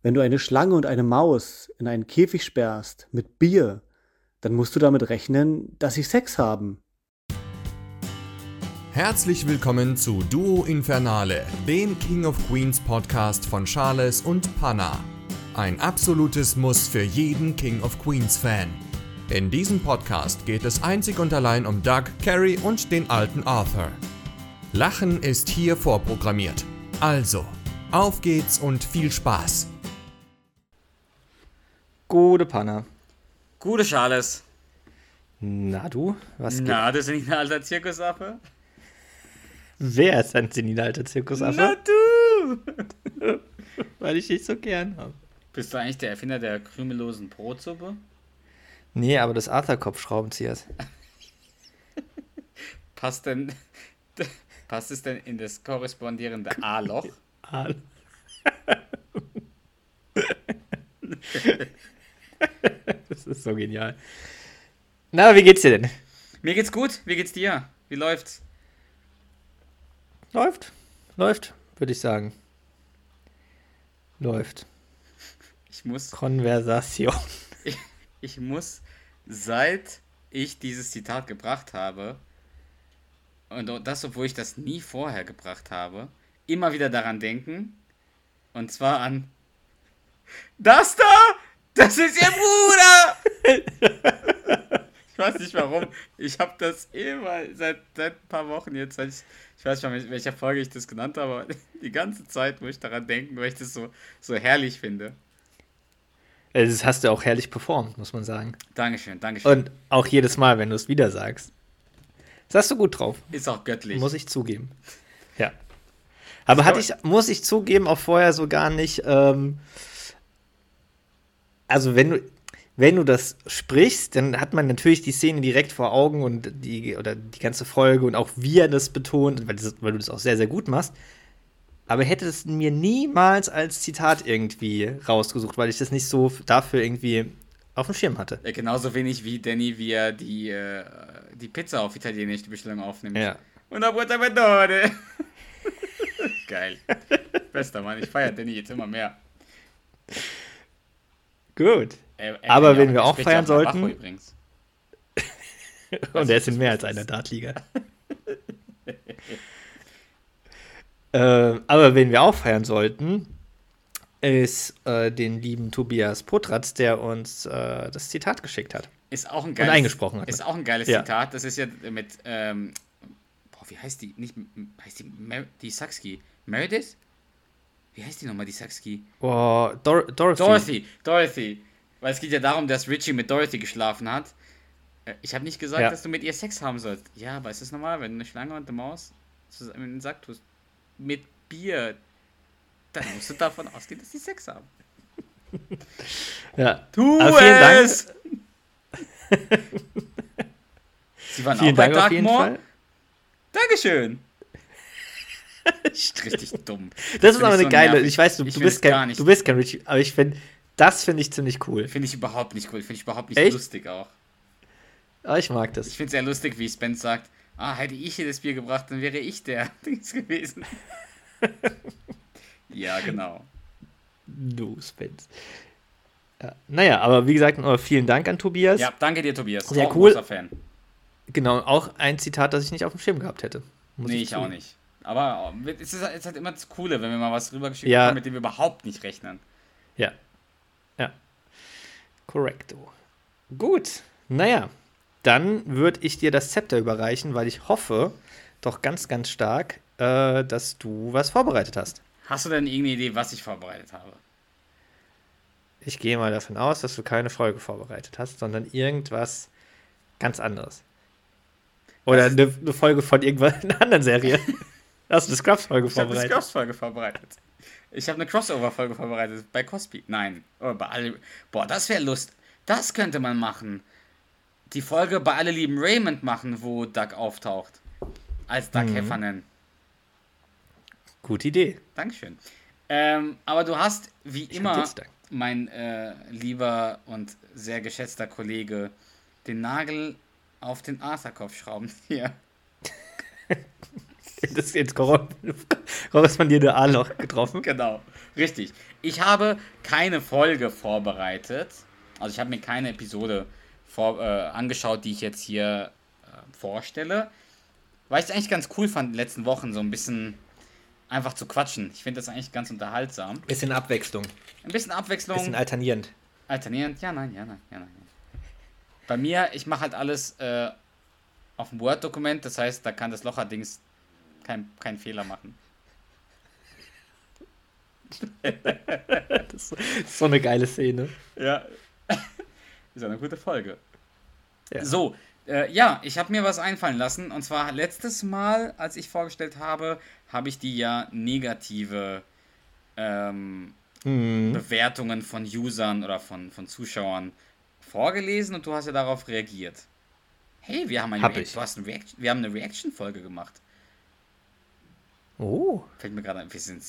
Wenn du eine Schlange und eine Maus in einen Käfig sperrst mit Bier, dann musst du damit rechnen, dass sie Sex haben. Herzlich willkommen zu Duo Infernale, dem King of Queens Podcast von Charles und Panna. Ein absolutes Muss für jeden King of Queens Fan. In diesem Podcast geht es einzig und allein um Doug, Carrie und den alten Arthur. Lachen ist hier vorprogrammiert. Also, auf geht's und viel Spaß. Gute Panna. Gute Charles. Na du, was geht? Na, das ist nicht ein alter Zirkusaffe? Wer ist ein senilhalter Zirkusaffe? Na du! Weil ich dich so gern habe. Bist du eigentlich der Erfinder der krümellosen Brotsuppe? Nee, aber das Arthur-Kopfschraubenziehers. Passt denn. Passt es denn in das korrespondierende A-Loch? Ah. das ist so genial. Na, wie geht's dir denn? Mir geht's gut. Wie geht's dir? Wie läuft's? Läuft. Läuft, würde ich sagen. Läuft. Ich muss. Konversation. Ich, ich muss, seit ich dieses Zitat gebracht habe, und das, obwohl ich das nie vorher gebracht habe, immer wieder daran denken. Und zwar an. Das da! Das ist ihr Bruder! ich weiß nicht warum. Ich habe das immer seit, seit ein paar Wochen jetzt. Ich, ich weiß nicht, in welcher Folge ich das genannt habe, aber die ganze Zeit muss ich daran denken, weil ich das so, so herrlich finde. Äh, Das hast du auch herrlich performt, muss man sagen. Dankeschön, Dankeschön. Und auch jedes Mal, wenn du es wieder sagst. Das hast du gut drauf. ist auch göttlich. Muss ich zugeben. Ja. Aber hatte ich, muss ich zugeben, auch vorher so gar nicht. Ähm, also, wenn du, wenn du das sprichst, dann hat man natürlich die Szene direkt vor Augen und die, oder die ganze Folge und auch wie er das betont, weil, das, weil du das auch sehr, sehr gut machst. Aber hätte es mir niemals als Zitat irgendwie rausgesucht, weil ich das nicht so dafür irgendwie auf dem Schirm hatte. Ja, genauso wenig wie Danny, wie er die, äh, die Pizza auf Italienisch die Bestellung aufnimmt. Ja. Una buona Madone. Geil. Bester Mann, ich feiere Danny jetzt immer mehr. Gut. Er- er Aber wenn wir auch feiern sollten- Übrigens. Und er ist in mehr als einer Dartliga. äh, aber wen wir auch feiern sollten, ist äh, den lieben Tobias Potratz, der uns äh, das Zitat geschickt hat. Ist auch ein geiles, eingesprochen hat. Ist auch ein geiles Ja. Zitat. Das ist ja mit, ähm, boah, wie heißt die? Nicht, heißt die, die Saxki? Meredith? Wie heißt die nochmal, die Saxki? Oh, Dor Dorothy. Dorothy, Dorothy. Weil es geht ja darum, dass Richie mit Dorothy geschlafen hat. Äh, Ich habe nicht gesagt, Ja. dass du mit ihr Sex haben sollst. Ja, aber ist das normal, wenn du eine Schlange und eine Maus zusammen in den Sack tust? Mit Bier. Dann musst du davon ausgehen, dass die Sex haben. Ja. Tu Aber es! Sie waren Vielen auch bei Dank jeden Darkmoor? Dankeschön. Richtig dumm. Das ist find aber ich eine so geile. nervig. Ich weiß, du, Ich du, bist gar kein, nicht. du bist kein Richie, aber ich finde, das finde ich ziemlich cool. Finde ich überhaupt nicht cool. Finde ich überhaupt nicht Echt? lustig auch. Aber ich mag das. Ich finde es sehr lustig, wie Spence sagt, ah, hätte ich hier das Bier gebracht, dann wäre ich der Dings gewesen. ja, genau. Du, Spence. Ja. Naja, aber wie gesagt, vielen Dank an Tobias. Ja, danke dir, Tobias. Sehr auch ein cool. großer Fan. Genau, auch ein Zitat, das ich nicht auf dem Schirm gehabt hätte. Muss Nee, ich auch zugeben. nicht. Aber äh, es ist, halt immer das Coole, wenn wir mal was rübergeschickt Ja. haben, mit dem wir überhaupt nicht rechnen. Ja. Ja. Korrekto. Gut. Naja, dann würde ich dir das Zepter überreichen, weil ich hoffe doch ganz, ganz stark, äh, dass du was vorbereitet hast. Hast du denn irgendeine Idee, was ich vorbereitet habe? Ich gehe mal davon aus, dass du keine Folge vorbereitet hast, sondern irgendwas ganz anderes. Oder eine, eine Folge von irgendwas einer anderen Serie. Hast du eine Scrubs-Folge Ich habe eine vorbereitet? Scrubs-Folge vorbereitet. Ich habe eine Crossover-Folge vorbereitet bei Cosby. Nein. Oh, bei alle, boah, das wäre Lust. Das könnte man machen. Die Folge bei Alle lieben Raymond machen, wo Doug auftaucht. Als Doug Mhm. Heffernan. Gute Idee. Dankeschön. Ähm, aber du hast, wie Ich immer, mein äh, lieber und sehr geschätzter Kollege, den Nagel auf den Arthur-Kopf schrauben. Hier. Das ist jetzt korrespondierte A-Loch getroffen. Genau. Richtig. Ich habe keine Folge vorbereitet. Also ich habe mir keine Episode vor, äh, angeschaut, die ich jetzt hier äh, vorstelle. Weil ich es eigentlich ganz cool fand, in den letzten Wochen so ein bisschen einfach zu quatschen. Ich finde das eigentlich ganz unterhaltsam. Bisschen Abwechslung. Ein bisschen Abwechslung. Bisschen alternierend. Alternierend? Ja, nein, ja, nein, ja, nein. Bei mir, ich mache halt alles äh, auf dem Word-Dokument, das heißt, da kann das Locher-Dings keinen kein Fehler machen. Das ist so eine geile Szene. Ja. ist eine gute Folge. Ja. So, äh, ja, ich habe mir was einfallen lassen. Und zwar letztes Mal, als ich vorgestellt habe, habe ich die ja negative ähm, Mhm. Bewertungen von Usern oder von, von Zuschauern vorgelesen und du hast ja darauf reagiert. Hey, wir haben eine, Hab Reac- ich. Du hast eine, Reaction, wir haben eine Reaction-Folge gemacht. Oh. Fällt mir gerade ein, wir sind.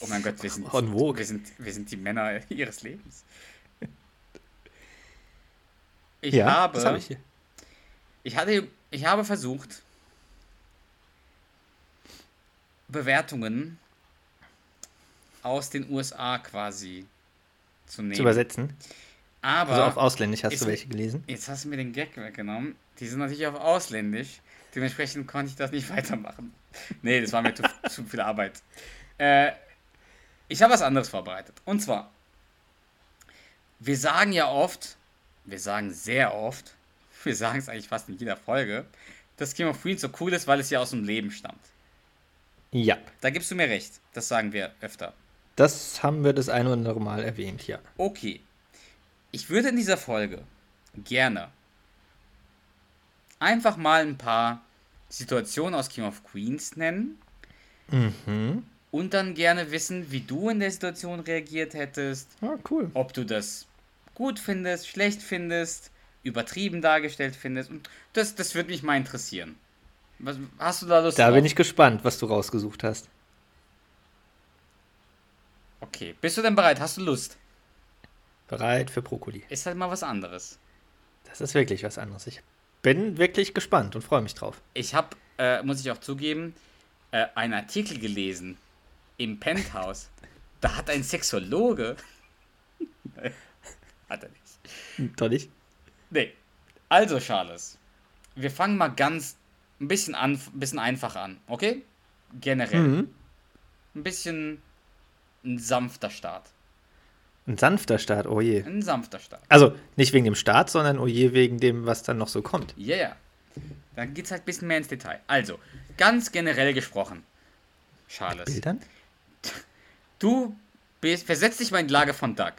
Oh mein Gott, wir sind, wir sind, wir sind die Männer ihres Lebens. Ich ja, habe, habe ich ich hatte, ich habe versucht, Bewertungen aus den USA quasi zu nehmen. Zu übersetzen. Aber Also auf Ausländisch hast ist du welche gelesen? jetzt hast du mir den Gag weggenommen. Die sind natürlich auf Ausländisch. Dementsprechend konnte ich das nicht weitermachen. Nee, das war mir zu, zu viel Arbeit. Äh, ich habe was anderes vorbereitet. Und zwar, wir sagen ja oft, wir sagen sehr oft, wir sagen es eigentlich fast in jeder Folge, dass Game of Queens so cool ist, weil es ja aus dem Leben stammt. Ja. Da gibst du mir recht. Das sagen wir öfter. Das haben wir das ein oder andere Mal erwähnt, ja. Okay. Ich würde in dieser Folge gerne einfach mal ein paar Situationen aus King of Queens nennen Mhm. und dann gerne wissen, wie du in der Situation reagiert hättest, Ah, cool. ob du das gut findest, schlecht findest, übertrieben dargestellt findest. Und das, das würde mich mal interessieren. Was, hast du da Lust Da drauf? bin ich gespannt, was du rausgesucht hast. Okay. Bist du denn bereit? Hast du Lust? Bereit für Brokkoli. Ist halt mal was anderes. Das ist wirklich was anderes. Ich bin wirklich gespannt und freue mich drauf. Ich habe, äh, muss ich auch zugeben, äh, einen Artikel gelesen im Penthouse. Da hat ein Sexologe. hat er nicht. Doch nicht? Nee. Also, Charles, wir fangen mal ganz ein bisschen an, ein bisschen einfach an, okay? Generell. Mhm. Ein bisschen ein sanfter Start. Ein sanfter Start, oh je. Ein sanfter Start. Also nicht wegen dem Start, sondern oh je wegen dem, was dann noch so kommt. Ja, yeah. Dann geht's halt ein bisschen mehr ins Detail. Also, ganz generell gesprochen, Charles. Bildern? Du bist, versetz dich mal in die Lage von Doug.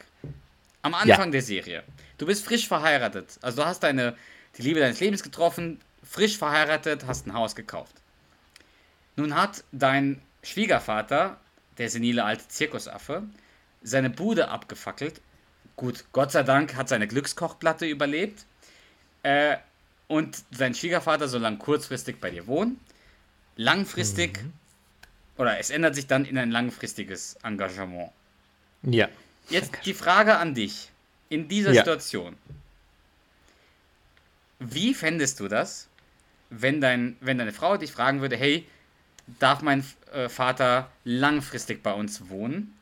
Am Anfang der Serie. Du bist frisch verheiratet. Also du hast deine, die Liebe deines Lebens getroffen, frisch verheiratet, hast ein Haus gekauft. Nun hat dein Schwiegervater, der senile alte Zirkusaffe, seine Bude abgefackelt. Gut, Gott sei Dank hat seine Glückskochplatte überlebt. Äh, und sein Schwiegervater soll dann kurzfristig bei dir wohnen. Langfristig, oder es ändert sich dann in ein langfristiges Engagement. Ja. Jetzt die Frage an dich. In dieser Ja. Situation. Wie fändest du das, wenn, dein, wenn deine Frau dich fragen würde, hey, darf mein äh, Vater langfristig bei uns wohnen?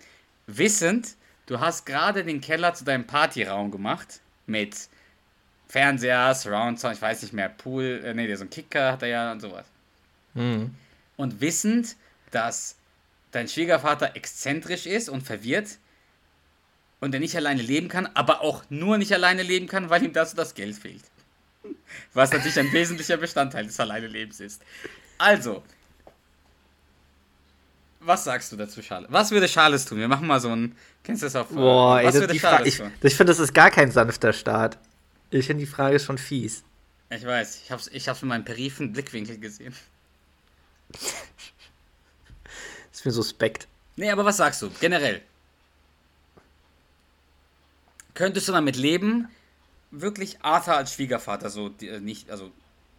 Wissend, du hast gerade den Keller zu deinem Partyraum gemacht mit Fernseher, Surround Sound, ich weiß nicht mehr, Pool, äh, nee, der so ein Kicker hat er ja und sowas. Mhm. Und wissend, dass dein Schwiegervater exzentrisch ist und verwirrt und er nicht alleine leben kann, aber auch nur nicht alleine leben kann, weil ihm dazu das Geld fehlt. Was natürlich ein wesentlicher Bestandteil des Alleinelebens ist. Also, was sagst du dazu, Charles? Was würde Charles tun? Wir machen mal so ein. Kennst du das auf? äh, Boah, ey, was das, würde Charles ich, tun? ich finde, das ist gar kein sanfter Start. Ich finde die Frage schon fies. Ich weiß, ich hab's, ich hab's mit meinem periphen Blickwinkel gesehen. ist mir suspekt. Nee, aber was sagst du? Generell. Könntest du damit leben, wirklich Arthur als Schwiegervater so die, äh, nicht, also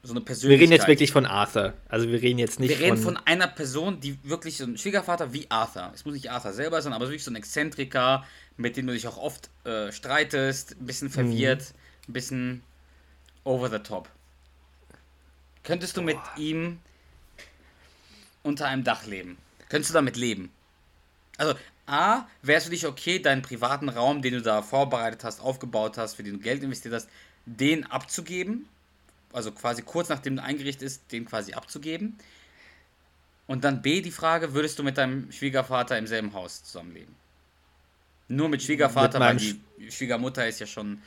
so eine Wir Persönlichkeit. reden jetzt wirklich von Arthur. Also wir reden jetzt nicht Wir reden von, von einer Person, die wirklich so ein Schwiegervater wie Arthur. Es muss nicht Arthur selber sein, aber wirklich so ein Exzentriker, mit dem du dich auch oft äh, streitest, ein bisschen verwirrt, ein bisschen over the top. Könntest du mit ihm unter einem Dach leben? Könntest du damit leben? Also A, wärst du dich okay, deinen privaten Raum, den du da vorbereitet hast, aufgebaut hast, für den du Geld investiert hast, den abzugeben? Also quasi kurz nachdem du eingerichtet ist, den quasi abzugeben. Und dann B, die Frage, würdest du mit deinem Schwiegervater im selben Haus zusammenleben? Nur mit Schwiegervater, Mit weil die Schwiegermutter ist ja schon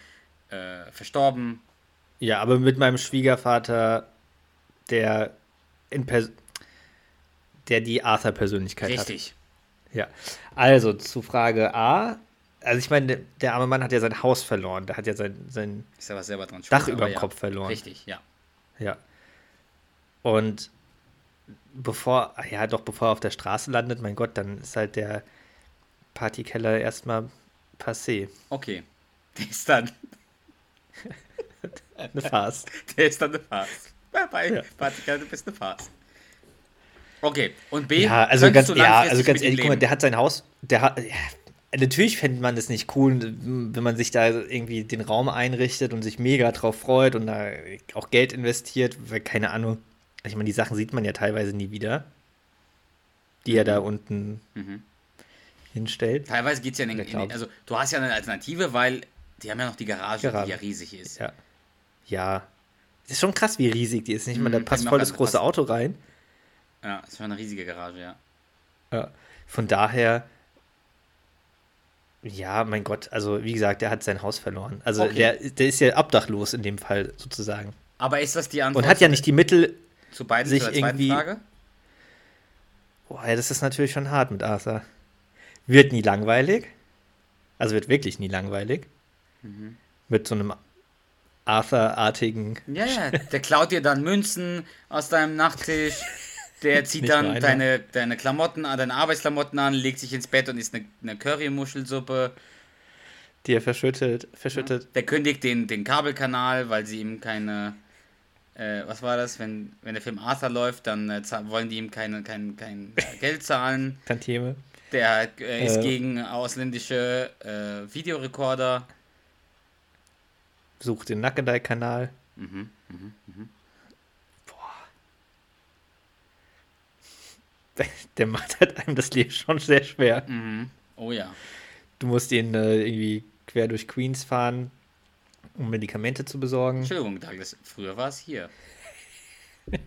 äh, verstorben. Ja, aber mit meinem Schwiegervater, der in Pers der die Arthur-Persönlichkeit hat. Richtig. Ja. Also zu Frage A. Also ich meine, der, arme Mann hat ja sein Haus verloren. Der hat ja sein, sein Dach über dem ja. Kopf verloren. Richtig, ja. Ja. Und bevor, ja, doch bevor er auf der Straße landet, mein Gott, dann ist halt der Partykeller erstmal passé. Okay. Der ist dann, Eine Farce. der ist dann eine Farce. Bye. Ja. Partikel, du bist eine Farce. Okay, und B, Ja, also ganz, ja, also ganz ehrlich, guck mal, der hat sein Haus, der hat, ja, natürlich fände man das nicht cool, wenn man sich da irgendwie den Raum einrichtet und sich mega drauf freut und da auch Geld investiert, weil keine Ahnung, ich meine, die Sachen sieht man ja teilweise nie wieder, die er da unten Mhm. hinstellt. Teilweise geht es ja in, Der in, Cloud. also du hast ja eine Alternative, weil die haben ja noch die Garage, Garage. die ja riesig ist. Ja. Ja. Es ist schon krass, wie riesig die ist. Nicht mal, Mhm, da kann passt ich voll das große. Auto rein. Ja, ist schon eine riesige Garage, ja. Ja. Von daher, ja, mein Gott, also wie gesagt, der hat sein Haus verloren. Also Okay. der, der ist ja obdachlos in dem Fall sozusagen. Aber ist das die Antwort Und hat ja nicht die Mittel. zu beiden sich zu irgendwie- Frage? Boah, ja, das ist natürlich schon hart mit Arthur. Wird nie langweilig. Also wird wirklich nie langweilig. Mhm. Mit so einem Arthur-artigen. Ja, ja, der klaut dir dann Münzen aus deinem Nachttisch. Der zieht Nicht dann deine, deine Klamotten an, deine Arbeitsklamotten an, legt sich ins Bett und isst eine, eine Currymuschelsuppe. Die er verschüttet, verschüttet. Der kündigt den, den Kabelkanal, weil sie ihm keine. Äh, was war das? Wenn, wenn der Film Arthur läuft, dann äh, wollen die ihm keine, kein, kein äh, Geld zahlen. Tantieme. Der äh, ist Äh. gegen ausländische äh, Videorekorder. Sucht den Nackedei-Kanal. Mhm, mhm, Der macht halt einem das Leben schon sehr schwer. Mhm. Oh ja. Du musst ihn äh, irgendwie quer durch Queens fahren, um Medikamente zu besorgen. Entschuldigung, Douglas, früher war es hier.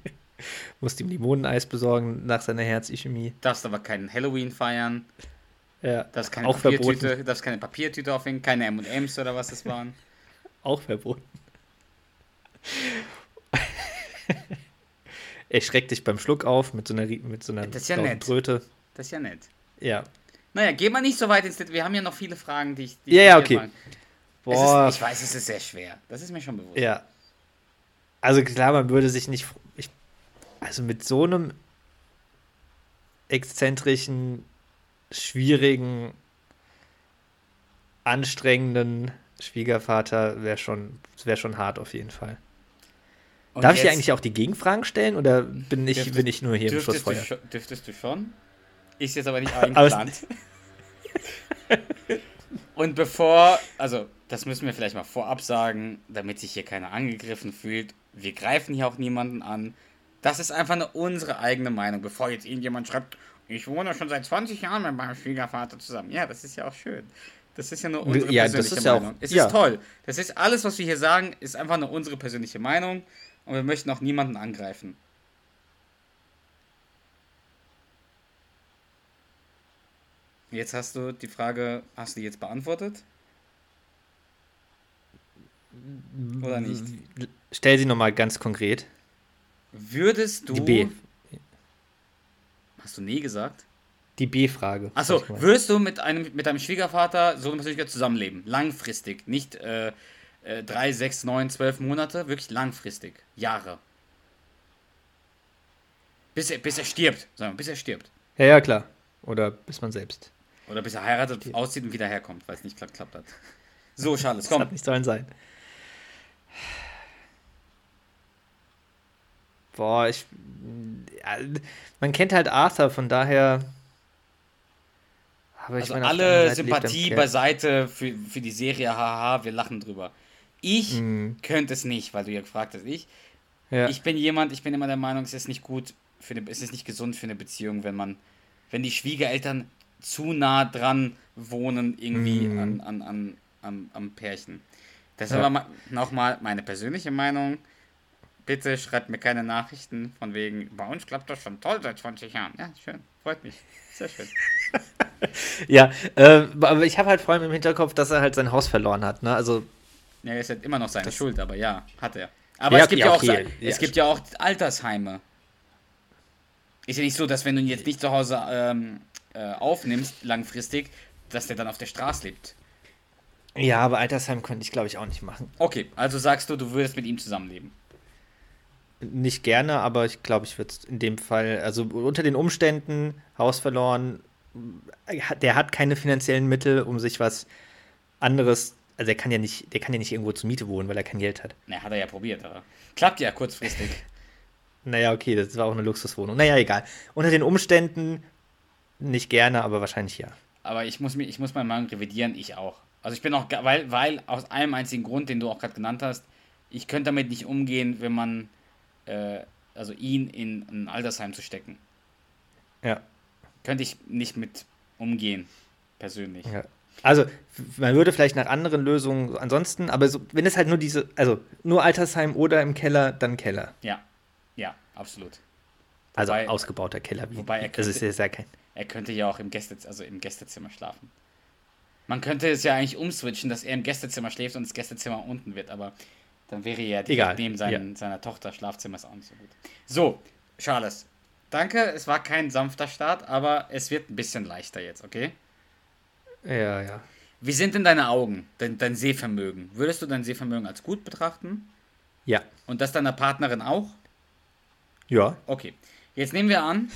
Musst ihm Limoneneis besorgen nach seiner Herzischämie. Darfst aber keinen Halloween feiern. Ja, Darfst keine auch Papiertüte, verboten. darfst keine Papiertüte aufhängen, keine M&M's oder was das waren. Auch verboten. Er schreckt dich beim Schluck auf mit so einer, mit so einer Das ist ja nett. Tröte. Das ist ja nett. Ja. Naja, geh mal nicht so weit ins Detail. Wir haben ja noch viele Fragen, die ich. Die Ja, ich ja, okay. Boah, ist, ich weiß, es ist sehr schwer. Das ist mir schon bewusst. ja. Also klar, man würde sich nicht. Ich, also mit so einem exzentrischen, schwierigen, anstrengenden Schwiegervater wäre schon, wär schon hart auf jeden Fall. Und Darf ich dir eigentlich auch die Gegenfragen stellen oder bin ich, Dürftest- bin ich nur hier im dürftest du, dürftest du schon? Ist jetzt aber nicht eingeplant. Und bevor, also das müssen wir vielleicht mal vorab sagen, damit sich hier keiner angegriffen fühlt. Wir greifen hier auch niemanden an. Das ist einfach eine unsere eigene Meinung, bevor jetzt irgendjemand schreibt, ich wohne schon seit 20 Jahren mit meinem Schwiegervater zusammen. Ja, das ist ja auch schön. Das ist ja nur unsere Ja, das persönliche ist ja auch- Meinung. es ja. ist toll. Das ist alles, was wir hier sagen, ist einfach nur unsere persönliche Meinung und wir möchten auch niemanden angreifen. Jetzt hast du die Frage, hast du die jetzt beantwortet? Oder nicht? Stell sie nochmal ganz konkret. Würdest du. Die B. Hast du nee gesagt? Die B-Frage. Achso, würdest du mit einem mit deinem Schwiegervater so Persönlichkeit zusammenleben? Langfristig. Nicht äh, äh, drei, sechs, neun, zwölf Monate, wirklich langfristig. Jahre. Bis er, bis er stirbt, sagen wir, bis er stirbt. Ja, ja, klar. Oder bis man selbst. Oder bis er heiratet, auszieht und wieder herkommt, weil es nicht geklappt hat. So, Charles, Das komm. hat nicht sollen sein. Boah, ich. Ja, man kennt halt Arthur, von daher. Also meine, alle Sympathie beiseite für, für die Serie, haha, wir lachen drüber. Ich Mhm. könnte es nicht, weil du ja gefragt hast. Ich, Ja. ich bin jemand, ich bin immer der Meinung, es ist nicht gut, für eine, es ist nicht gesund für eine Beziehung, wenn man, wenn die Schwiegereltern zu nah dran wohnen irgendwie Mhm. an, an, an, am, am Pärchen. Das ist Ja. aber nochmal meine persönliche Meinung. Bitte schreibt mir keine Nachrichten von wegen, bei uns klappt das schon toll seit 20 Jahren. Ja, schön, freut mich. Sehr schön. Ja, äh, aber ich habe halt vor allem im Hinterkopf, dass er halt sein Haus verloren hat. Ne? Also, Ja, ist halt immer noch seine Das- Schuld, aber ja, hat er. Aber Ja, es gibt ja auch, ja, es gibt ja auch Altersheime. Ist ja nicht so, dass wenn du ihn jetzt nicht zu Hause ähm, äh, aufnimmst, langfristig, dass der dann auf der Straße lebt. ja, aber Altersheim könnte ich, glaube ich, auch nicht machen. Okay, also sagst du, du würdest mit ihm zusammenleben. Nicht gerne, aber ich glaube, ich würde es in dem Fall, also unter den Umständen, Haus verloren, der hat keine finanziellen Mittel, um sich was anderes, also der kann ja nicht, der kann ja nicht irgendwo zur Miete wohnen, weil er kein Geld hat. Na, hat er ja probiert, aber klappt ja kurzfristig. Naja, okay, das war auch eine Luxuswohnung. Naja, egal. Unter den Umständen nicht gerne, aber wahrscheinlich ja. Aber ich muss, mir, ich muss meine Meinung revidieren, ich auch. Also ich bin auch, weil, weil aus einem einzigen Grund, den du auch gerade genannt hast, ich könnte damit nicht umgehen, wenn man, äh, also ihn in ein Altersheim zu stecken. Ja. Könnte ich nicht mit umgehen, persönlich. Ja. Also, man würde vielleicht nach anderen Lösungen so ansonsten, aber so, wenn es halt nur diese, also nur Altersheim oder im Keller, dann Keller. Ja, ja, absolut. Also Wobei- ausgebauter Keller. Wie, wobei er das ist könnte- ja kein. Er könnte ja auch im, Gäste, also im Gästezimmer schlafen. Man könnte es ja eigentlich umswitchen, dass er im Gästezimmer schläft und das Gästezimmer unten wird, aber dann wäre ja direkt neben seinen, seiner Tochter Schlafzimmer ist auch nicht so gut. So, Charles, danke, es war kein sanfter Start, aber es wird ein bisschen leichter jetzt, okay? Ja, ja. Wie sind denn deine Augen, dein, dein Sehvermögen? Würdest du dein Sehvermögen als gut betrachten? Ja. Und das deiner Partnerin auch? Ja. Okay. Jetzt nehmen wir an,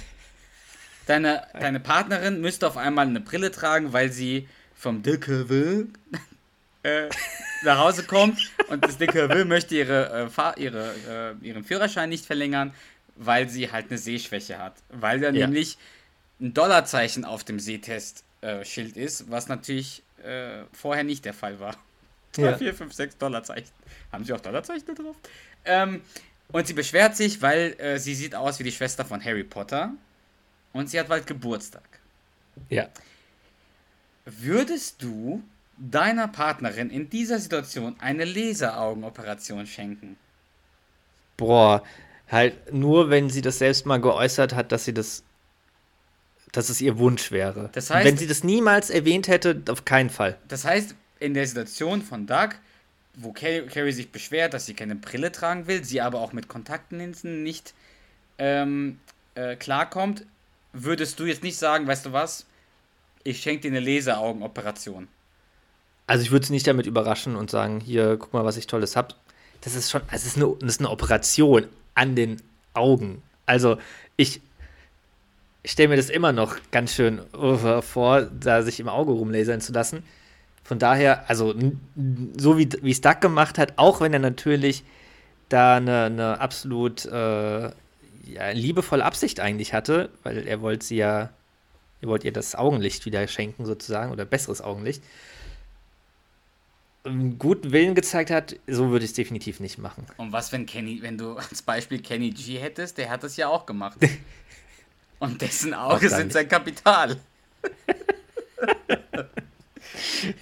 deine, deine Partnerin müsste auf einmal eine Brille tragen, weil sie vom Dicke will äh, nach Hause kommt und das Dicke will möchte ihre, äh, ihre, äh, ihren Führerschein nicht verlängern, weil sie halt eine Sehschwäche hat. Weil da Ja. nämlich ein Dollarzeichen auf dem Sehtest-Schild ist, was natürlich äh, vorher nicht der Fall war. Ja. 4, 5, 6 Dollarzeichen. Haben sie auch Dollarzeichen drauf? Ähm, und sie beschwert sich, weil äh, sie sieht aus wie die Schwester von Harry Potter. Und sie hat bald Geburtstag. Ja. Würdest du deiner Partnerin in dieser Situation eine Laseraugenoperation schenken? Boah, halt nur, wenn sie das selbst mal geäußert hat, dass sie das, dass es ihr Wunsch wäre. Das heißt- wenn sie das niemals erwähnt hätte, auf keinen Fall. Das heißt, in der Situation von Doug, wo Carrie, sich beschwert, dass sie keine Brille tragen will, sie aber auch mit Kontaktlinsen nicht ähm, äh, klarkommt, würdest du jetzt nicht sagen, weißt du was, ich schenke dir eine Laseraugenoperation. Also ich würde sie nicht damit überraschen und sagen, hier, guck mal, was ich Tolles hab. Das ist schon, es ist eine, das ist eine Operation an den Augen. Also ich, ich stelle mir das immer noch ganz schön uh, vor, da sich im Auge rumlasern zu lassen. Von daher, also so wie wie es Duck gemacht hat, auch wenn er natürlich da eine, eine absolut äh, ja, liebevolle Absicht eigentlich hatte, weil er wollte sie ja, er wollte ihr das Augenlicht wieder schenken sozusagen oder besseres Augenlicht einen guten Willen gezeigt hat, so würde ich es definitiv nicht machen. Und was, wenn Kenny, wenn du als Beispiel Kenny G hättest, der hat das ja auch gemacht. Und dessen Auge sind sein Kapital.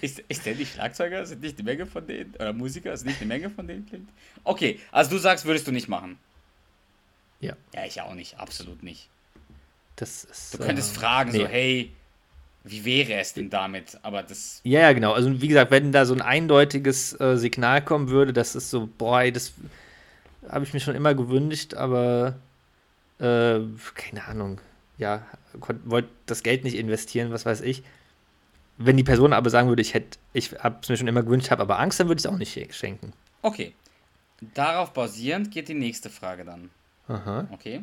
ist, ist der nicht Schlagzeuger? Sind nicht eine Menge von denen? Oder Musiker? Ist nicht eine Menge von denen klingt? Okay, also du sagst, würdest du nicht machen. Ja. Ja, ich auch nicht, absolut nicht. Das ist, Du könntest äh, fragen, so, nee. hey, wie wäre es denn damit? Aber das. Ja, ja, genau. Also wie gesagt, wenn da so ein eindeutiges äh, Signal kommen würde, das ist so, boah, das habe ich mir schon immer gewünscht, aber äh, keine Ahnung. Ja, wollte das Geld nicht investieren, was weiß ich. Wenn die Person aber sagen würde, ich hätte, ich habe es mir schon immer gewünscht, habe aber Angst, dann würde ich es auch nicht sch- schenken. Okay. Darauf basierend geht die nächste Frage dann. Aha. Okay.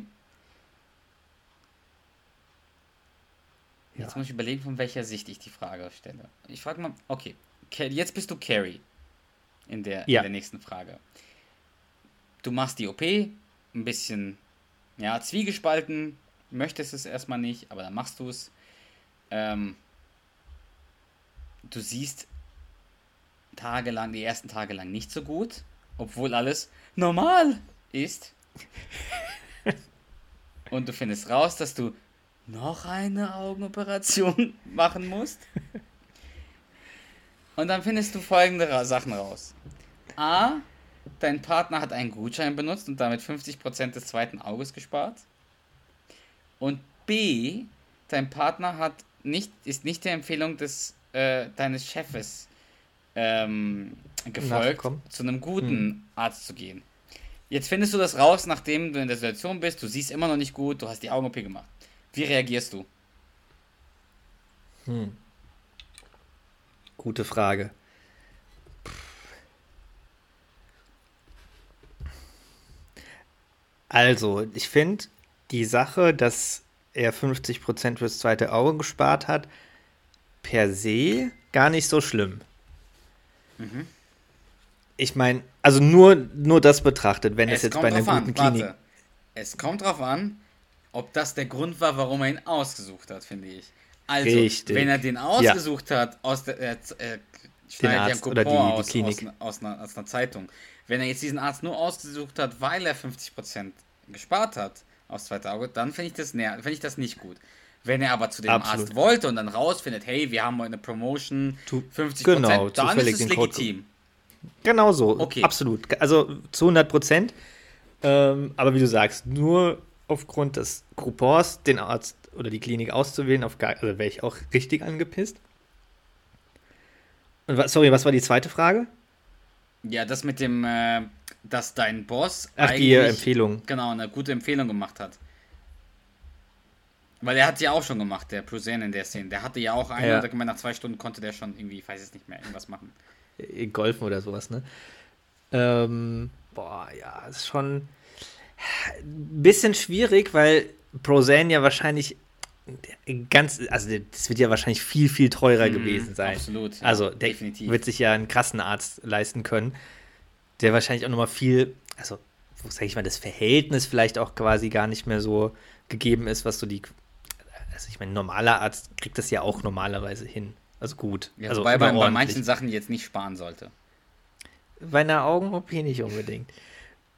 Ja. Jetzt muss ich überlegen, von welcher Sicht ich die Frage stelle. Ich frage mal, okay, jetzt bist du Carrie in der, Ja. in der nächsten Frage. Du machst die OP, ein bisschen, ja, zwiegespalten, möchtest es erstmal nicht, aber dann machst du es. Ähm, du siehst tagelang, die ersten Tage lang nicht so gut, obwohl alles normal ist. Und du findest raus, dass du noch eine Augenoperation machen musst. Und dann findest du folgende Sachen raus. A, dein Partner hat einen Gutschein benutzt und damit 50% des zweiten Auges gespart. Und B, dein Partner hat nicht, ist nicht der Empfehlung des, äh, deines Chefes ähm, gefolgt, zu einem guten Arzt zu gehen. Jetzt findest du das raus, nachdem du in der Situation bist, du siehst immer noch nicht gut, du hast die Augen-OP gemacht. Wie reagierst du? Gute Frage. Also, ich finde die Sache, dass er 50% fürs zweite Auge gespart hat, per se gar nicht so schlimm. Mhm. Ich meine, also nur, nur das betrachtet, wenn es, jetzt bei einer guten Klinik. warte. Es kommt drauf an, ob das der Grund war, warum er ihn ausgesucht hat, finde ich. Also, Richtig. wenn er den ausgesucht hat, aus der, er, er schneidet ja einen Arzt oder Coupon die- die aus, Klinik. Aus, aus, einer, aus einer Zeitung. Wenn er jetzt diesen Arzt nur ausgesucht hat, weil er 50% gespart hat aufs zweite Auge, dann finde ich, das ner- find ich das nicht gut. Wenn er aber zu dem Absolut. Arzt wollte und dann rausfindet, hey, wir haben eine Promotion, Tu- 50%, genau, dann ist es legitim. Genau so, Okay. absolut. Also zu 100 Prozent. Ähm, aber wie du sagst, nur aufgrund des Coupons den Arzt oder die Klinik auszuwählen, auf gar, also wäre ich auch richtig angepisst. Und sorry, was war die zweite Frage? Ja, das mit dem, äh, dass dein Boss Ach, die Empfehlung. Genau, eine gute Empfehlung gemacht hat. Weil er hat ja auch schon gemacht, der Prusen in der Szene. Der hatte ja auch eine Ja. und gemeint, nach zwei Stunden konnte der schon irgendwie, ich weiß es nicht mehr, irgendwas machen. Äh, Golfen oder sowas, ne? Ähm, boah, ja, ist schon ein bisschen schwierig, weil Prosan ja wahrscheinlich ganz, also das wird ja wahrscheinlich viel, viel teurer gewesen sein. Mhm, absolut, ja, also der definitiv. wird sich ja einen krassen Arzt leisten können, der wahrscheinlich auch nochmal viel, also wo sag ich mal, das Verhältnis vielleicht auch quasi gar nicht mehr so gegeben ist, was so die, also ich meine, ein normaler Arzt kriegt das ja auch normalerweise hin. Also gut. Ja, also wobei bei, bei manchen Sachen jetzt nicht sparen sollte. Bei einer Augen-OP nicht unbedingt.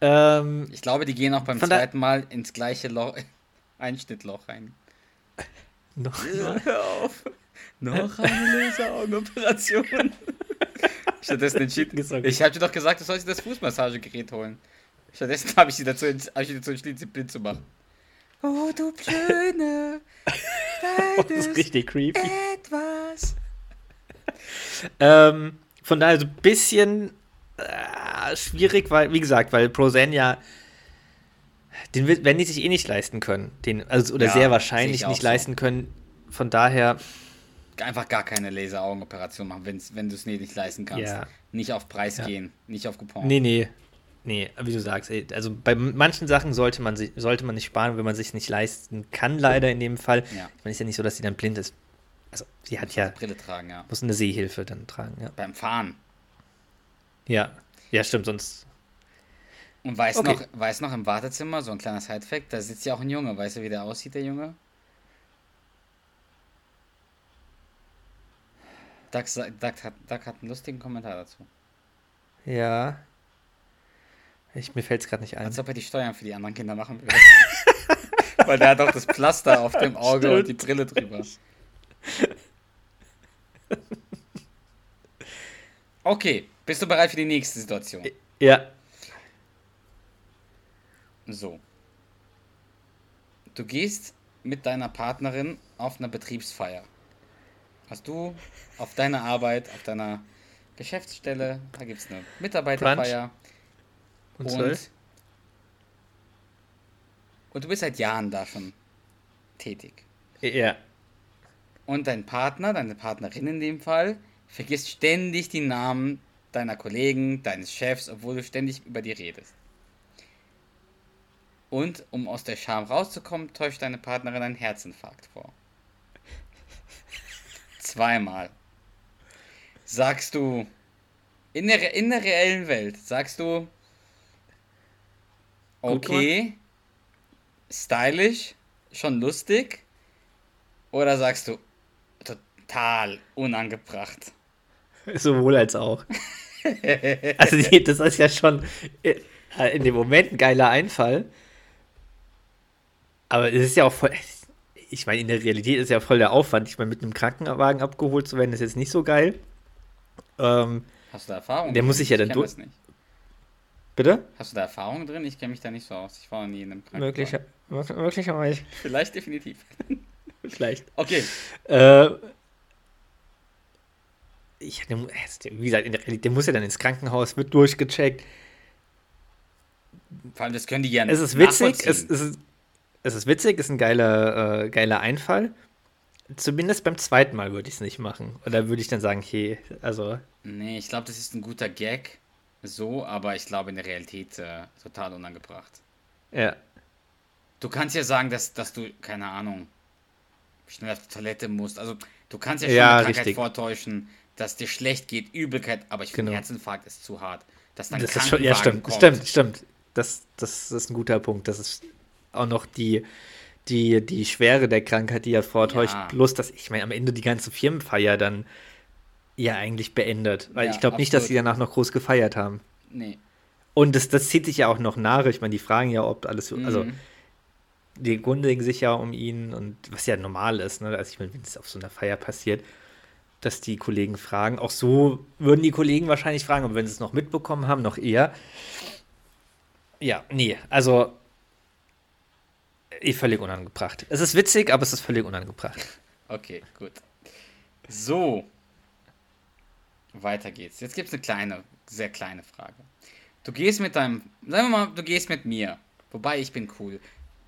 Ähm, Ich glaube, die gehen auch beim zweiten Mal ins gleiche Loch, Einschnittloch rein. noch, Hör auf. Noch eine Laseraugenoperation. Stattdessen entschieden. Ich habe dir doch gesagt, du sollst dir das Fußmassagegerät holen. Stattdessen habe ich sie dazu, hab ich sie dazu entschieden, sie blind zu machen. Oh, du Blöde. das ist richtig creepy. etwas. Ähm, von daher so ein bisschen äh, schwierig, weil, wie gesagt, weil Prozen ja, den werden die sich eh nicht leisten können. Den, also, oder Ja, sehr wahrscheinlich nicht so. leisten können. Von daher, Einfach gar keine Laseraugenoperation machen, wenn's, wenn du es nicht leisten kannst. Ja. Nicht auf Preis Ja. gehen, nicht auf Coupon. nee, nee. Nee, wie du sagst, ey, also bei manchen Sachen sollte man, sich, sollte man nicht sparen, wenn man sich nicht leisten kann, leider in dem Fall. Ja. Ich meine, ist ja nicht so, dass sie dann blind ist. Also, sie hat ja, Brille tragen, ja. muss eine Sehhilfe dann tragen, ja. Beim Fahren. Ja, ja, stimmt, sonst. Und weiß Okay. noch, weiß noch im Wartezimmer, so ein kleiner Side-Fact, da sitzt ja auch ein Junge. Weißt du, wie der aussieht, der Junge? Doug, Doug, hat, Doug hat einen lustigen Kommentar dazu. Ja. Ich, mir fällt es gerade nicht ein. Als ob er die Steuern für die anderen Kinder machen würde. Weil der hat auch das Pflaster auf dem Auge und die Brille drüber. Okay, bist du bereit für die nächste Situation? Ja. So. Du gehst mit deiner Partnerin auf einer Betriebsfeier. Hast du auf deiner Arbeit, auf deiner Geschäftsstelle, da gibt es eine Mitarbeiterfeier. Und Und, und du bist seit Jahren da schon tätig. Ja. Und dein Partner, deine Partnerin in dem Fall, vergisst ständig die Namen deiner Kollegen, deines Chefs, obwohl du ständig über die redest. Und um aus der Scham rauszukommen, täuscht deine Partnerin einen Herzinfarkt vor. Zweimal. Sagst du, in der, in der reellen Welt, sagst du, okay, stylisch, schon lustig, oder sagst du, total unangebracht? Sowohl als auch. also das ist ja schon äh, in dem Moment ein geiler Einfall. Aber es ist ja auch voll. Ich meine, in der Realität ist ja voll der Aufwand. Ich meine, mit einem Krankenwagen abgeholt zu werden, ist jetzt nicht so geil. Ähm, Hast du da Erfahrung? Der drin? muss sich ja dann durch- nicht. bitte? Hast du da Erfahrung drin? Ich kenne mich da nicht so aus. Ich war noch nie in einem Krankenhaus. Möglicher, möglicherweise. Vielleicht definitiv. Vielleicht. Okay. Äh, ich, mu- wie gesagt, in der Realität, der muss ja dann ins Krankenhaus, wird durchgecheckt. Vor allem, das können die ja Es ist witzig, es, es, ist, es ist witzig, ist ein geiler, äh, geiler Einfall. Zumindest beim zweiten Mal würde ich es nicht machen. Oder würde ich dann sagen, hey, also, Nee, ich glaube, das ist ein guter Gag. So, aber ich glaube in der Realität äh, total unangebracht. ja. Du kannst ja sagen, dass, dass du, keine Ahnung, schnell auf die Toilette musst. Also, du kannst ja schon Ja, eine Krankheit richtig. vortäuschen, dass dir schlecht geht, Übelkeit, aber ich finde, Genau. Herzinfarkt ist zu hart. Dass dann Das ist schon, ja, stimmt, kommt. stimmt, stimmt. Das, das ist ein guter Punkt. Das ist auch noch die, die, die Schwere der Krankheit, die er vortäuscht. Ja. Plus, dass ich meine, am Ende die ganze Firmenfeier dann ja eigentlich beendet. Weil Ja, ich glaube nicht, dass sie danach noch groß gefeiert haben. Nee. Und das, das zieht sich ja auch noch nach. Ich meine, die fragen ja, ob alles, so- also Mhm. die erkundigen sich ja um ihn und was ja normal ist, ne? Also ich meine, wenn es auf so einer Feier passiert, dass die Kollegen fragen. Auch so würden die Kollegen wahrscheinlich fragen, aber wenn sie es noch mitbekommen haben, noch eher. Ja, nee, also eh völlig unangebracht. Es ist witzig, aber es ist völlig unangebracht. Okay, gut. So. Weiter geht's. Jetzt gibt's eine kleine, sehr kleine Frage. Du gehst mit deinem, sagen wir mal, du gehst mit mir. Wobei ich bin cool.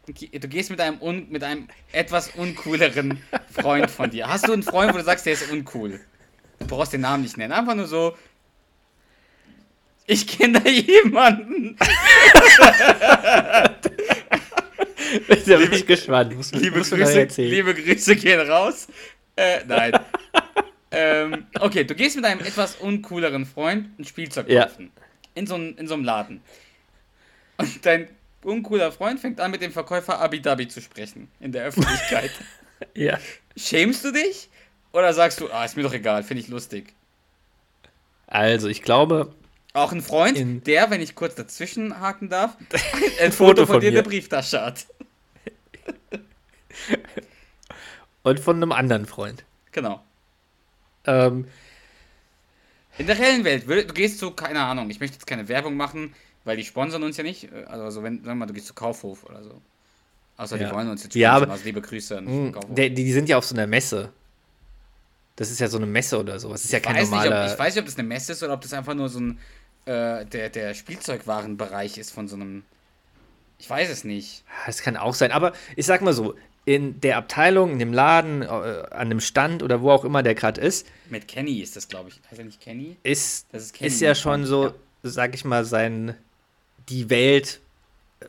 Du gehst mit einem, un, mit einem etwas uncooleren Freund von dir. Hast du einen Freund, wo du sagst, der ist uncool? Du brauchst den Namen nicht nennen. Einfach nur so. Ich kenne da jemanden. da bin ich gespannt. Muss, Liebe Grüße, liebe Grüße gehen raus. Äh, nein. ähm, okay, du gehst mit einem etwas uncooleren Freund ein Spielzeug Ja. kaufen. In so, einem- in so einem Laden. Und dein uncooler Freund fängt an, mit dem Verkäufer Abidabi zu sprechen. In der Öffentlichkeit. Ja. Schämst du dich? Oder sagst du, ah, ist mir doch egal, finde ich lustig. Also, ich glaube, Auch ein Freund, der, wenn ich kurz dazwischen haken darf, ein Foto Foto von, von dir in der Brieftasche hat. Und von einem anderen Freund. Genau. Ähm, In der reellen Welt, du gehst zu, keine Ahnung, ich möchte jetzt keine Werbung machen, weil die sponsern uns ja nicht. äh, Also, wenn, wir mal, du gehst zu Kaufhof oder so. Außer Ja. die wollen uns jetzt Ja, sponsern, aber- also liebe Grüße an mh, Kaufhof. die, die sind ja auf so einer Messe. Das ist ja so eine Messe oder so. Das ist ja ich, kein weiß nicht, normaler. ob, ich weiß nicht, ob das eine Messe ist oder ob das einfach nur so ein, äh, der, der Spielzeugwarenbereich ist von so einem. Ich weiß es nicht. Das kann auch sein. Aber ich sag mal so, in der Abteilung, in dem Laden, äh, an dem Stand oder wo auch immer der gerade ist, Mit Kenny ist das, glaube ich. Heißt er nicht Kenny? ist, Das ist Kenny, ist ja schon so, ja. sag ich mal, sein die Welt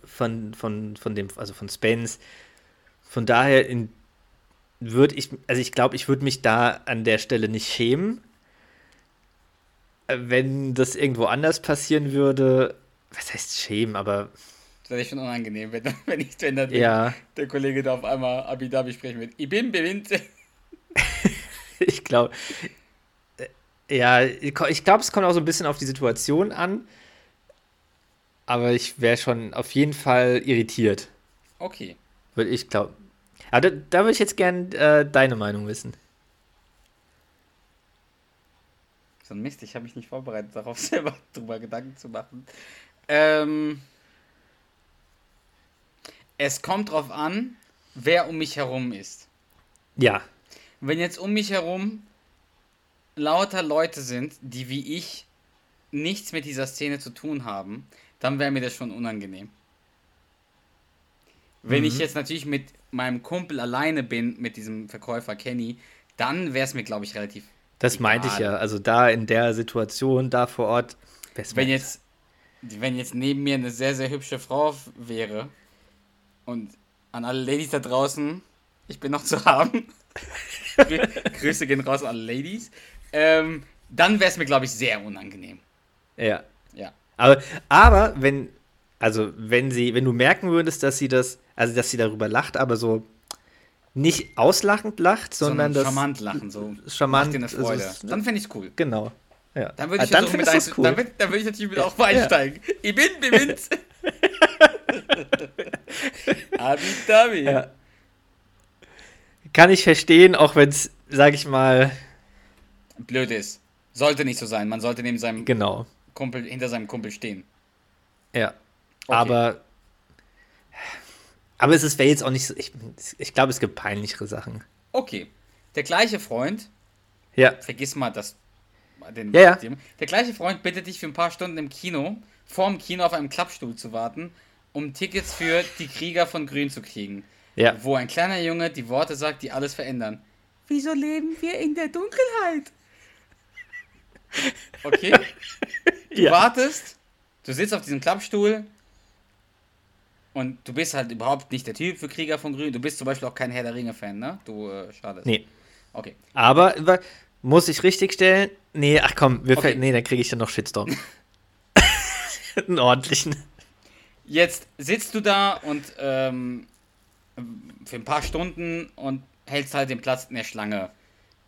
von, von, von dem, also von Spence. Von daher würde ich, also ich glaube, ich würde mich da an der Stelle nicht schämen. Äh, Wenn das irgendwo anders passieren würde, was heißt schämen, aber Das wäre schon unangenehm, wenn, wenn, ich, wenn dann ja, der Kollege da auf einmal Abidabi sprechen wird. Ich bin bewinnt. ich glaube, ja, ich glaube, es kommt auch so ein bisschen auf die Situation an. Aber ich wäre schon auf jeden Fall irritiert, Okay. würde ich glauben. Aber da, da würde ich jetzt gern äh, deine Meinung wissen. So ein Mist, ich habe mich nicht vorbereitet, darauf selber drüber Gedanken zu machen. Ähm, es kommt drauf an, wer um mich herum ist. Ja, Wenn jetzt um mich herum lauter Leute sind, die wie ich nichts mit dieser Szene zu tun haben, dann wäre mir das schon unangenehm. Wenn ich jetzt natürlich mit meinem Kumpel alleine bin, mit diesem Verkäufer Kenny, dann wäre es mir, glaube ich, relativ. das meinte ich egal. ja. Also da in der Situation, da vor Ort. Wenn jetzt, wenn jetzt neben mir eine sehr, sehr hübsche Frau wäre und an alle Ladies da draußen, ich bin noch zu haben. Grü- Grüße gehen raus an alle Ladies. Ähm, dann wäre es mir, glaube ich, sehr unangenehm. Ja. Ja. Aber, aber wenn, also wenn sie, wenn du merken würdest, dass sie das, also dass sie darüber lacht, aber so nicht auslachend lacht, sondern das. charmant lachen, so. charmant, Macht dir eine also Freude. es- dann fände ich es cool. Genau. Ja. Dann würde ich, einzu- dann, würd- würde ich natürlich mit auch mal einsteigen. Ich bin bewinnt. Abi. Ja. kann ich verstehen, auch wenn es, sag ich mal, Blöd ist. Sollte nicht so sein. Man sollte neben seinem genau. Kumpel, hinter seinem Kumpel stehen. Ja. Aber. Aber es ist- wäre jetzt auch nicht so. Ich, ich glaube, es gibt peinlichere Sachen. Okay. Der gleiche Freund, Ja. vergiss mal das. Den, Ja, ja. Der gleiche Freund bittet dich für ein paar Stunden im Kino, vorm Kino auf einem Klappstuhl zu warten, um Tickets für die Krieger von Grün zu kriegen. Ja. Wo ein kleiner Junge die Worte sagt, die alles verändern. Wieso leben wir in der Dunkelheit? Okay? Du Ja. wartest, du sitzt auf diesem Klappstuhl und du bist halt überhaupt nicht der Typ für Krieger von Grün. Du bist zum Beispiel auch kein Herr der Ringe-Fan, ne? Du, äh, schade. Nee. Okay. Aber muss ich richtig stellen? Nee, ach komm, wir Okay. fällt- nee, dann kriege ich dann noch Shitstorm. Einen ordentlichen. Jetzt sitzt du da und ähm, für ein paar Stunden und hältst halt den Platz in der Schlange.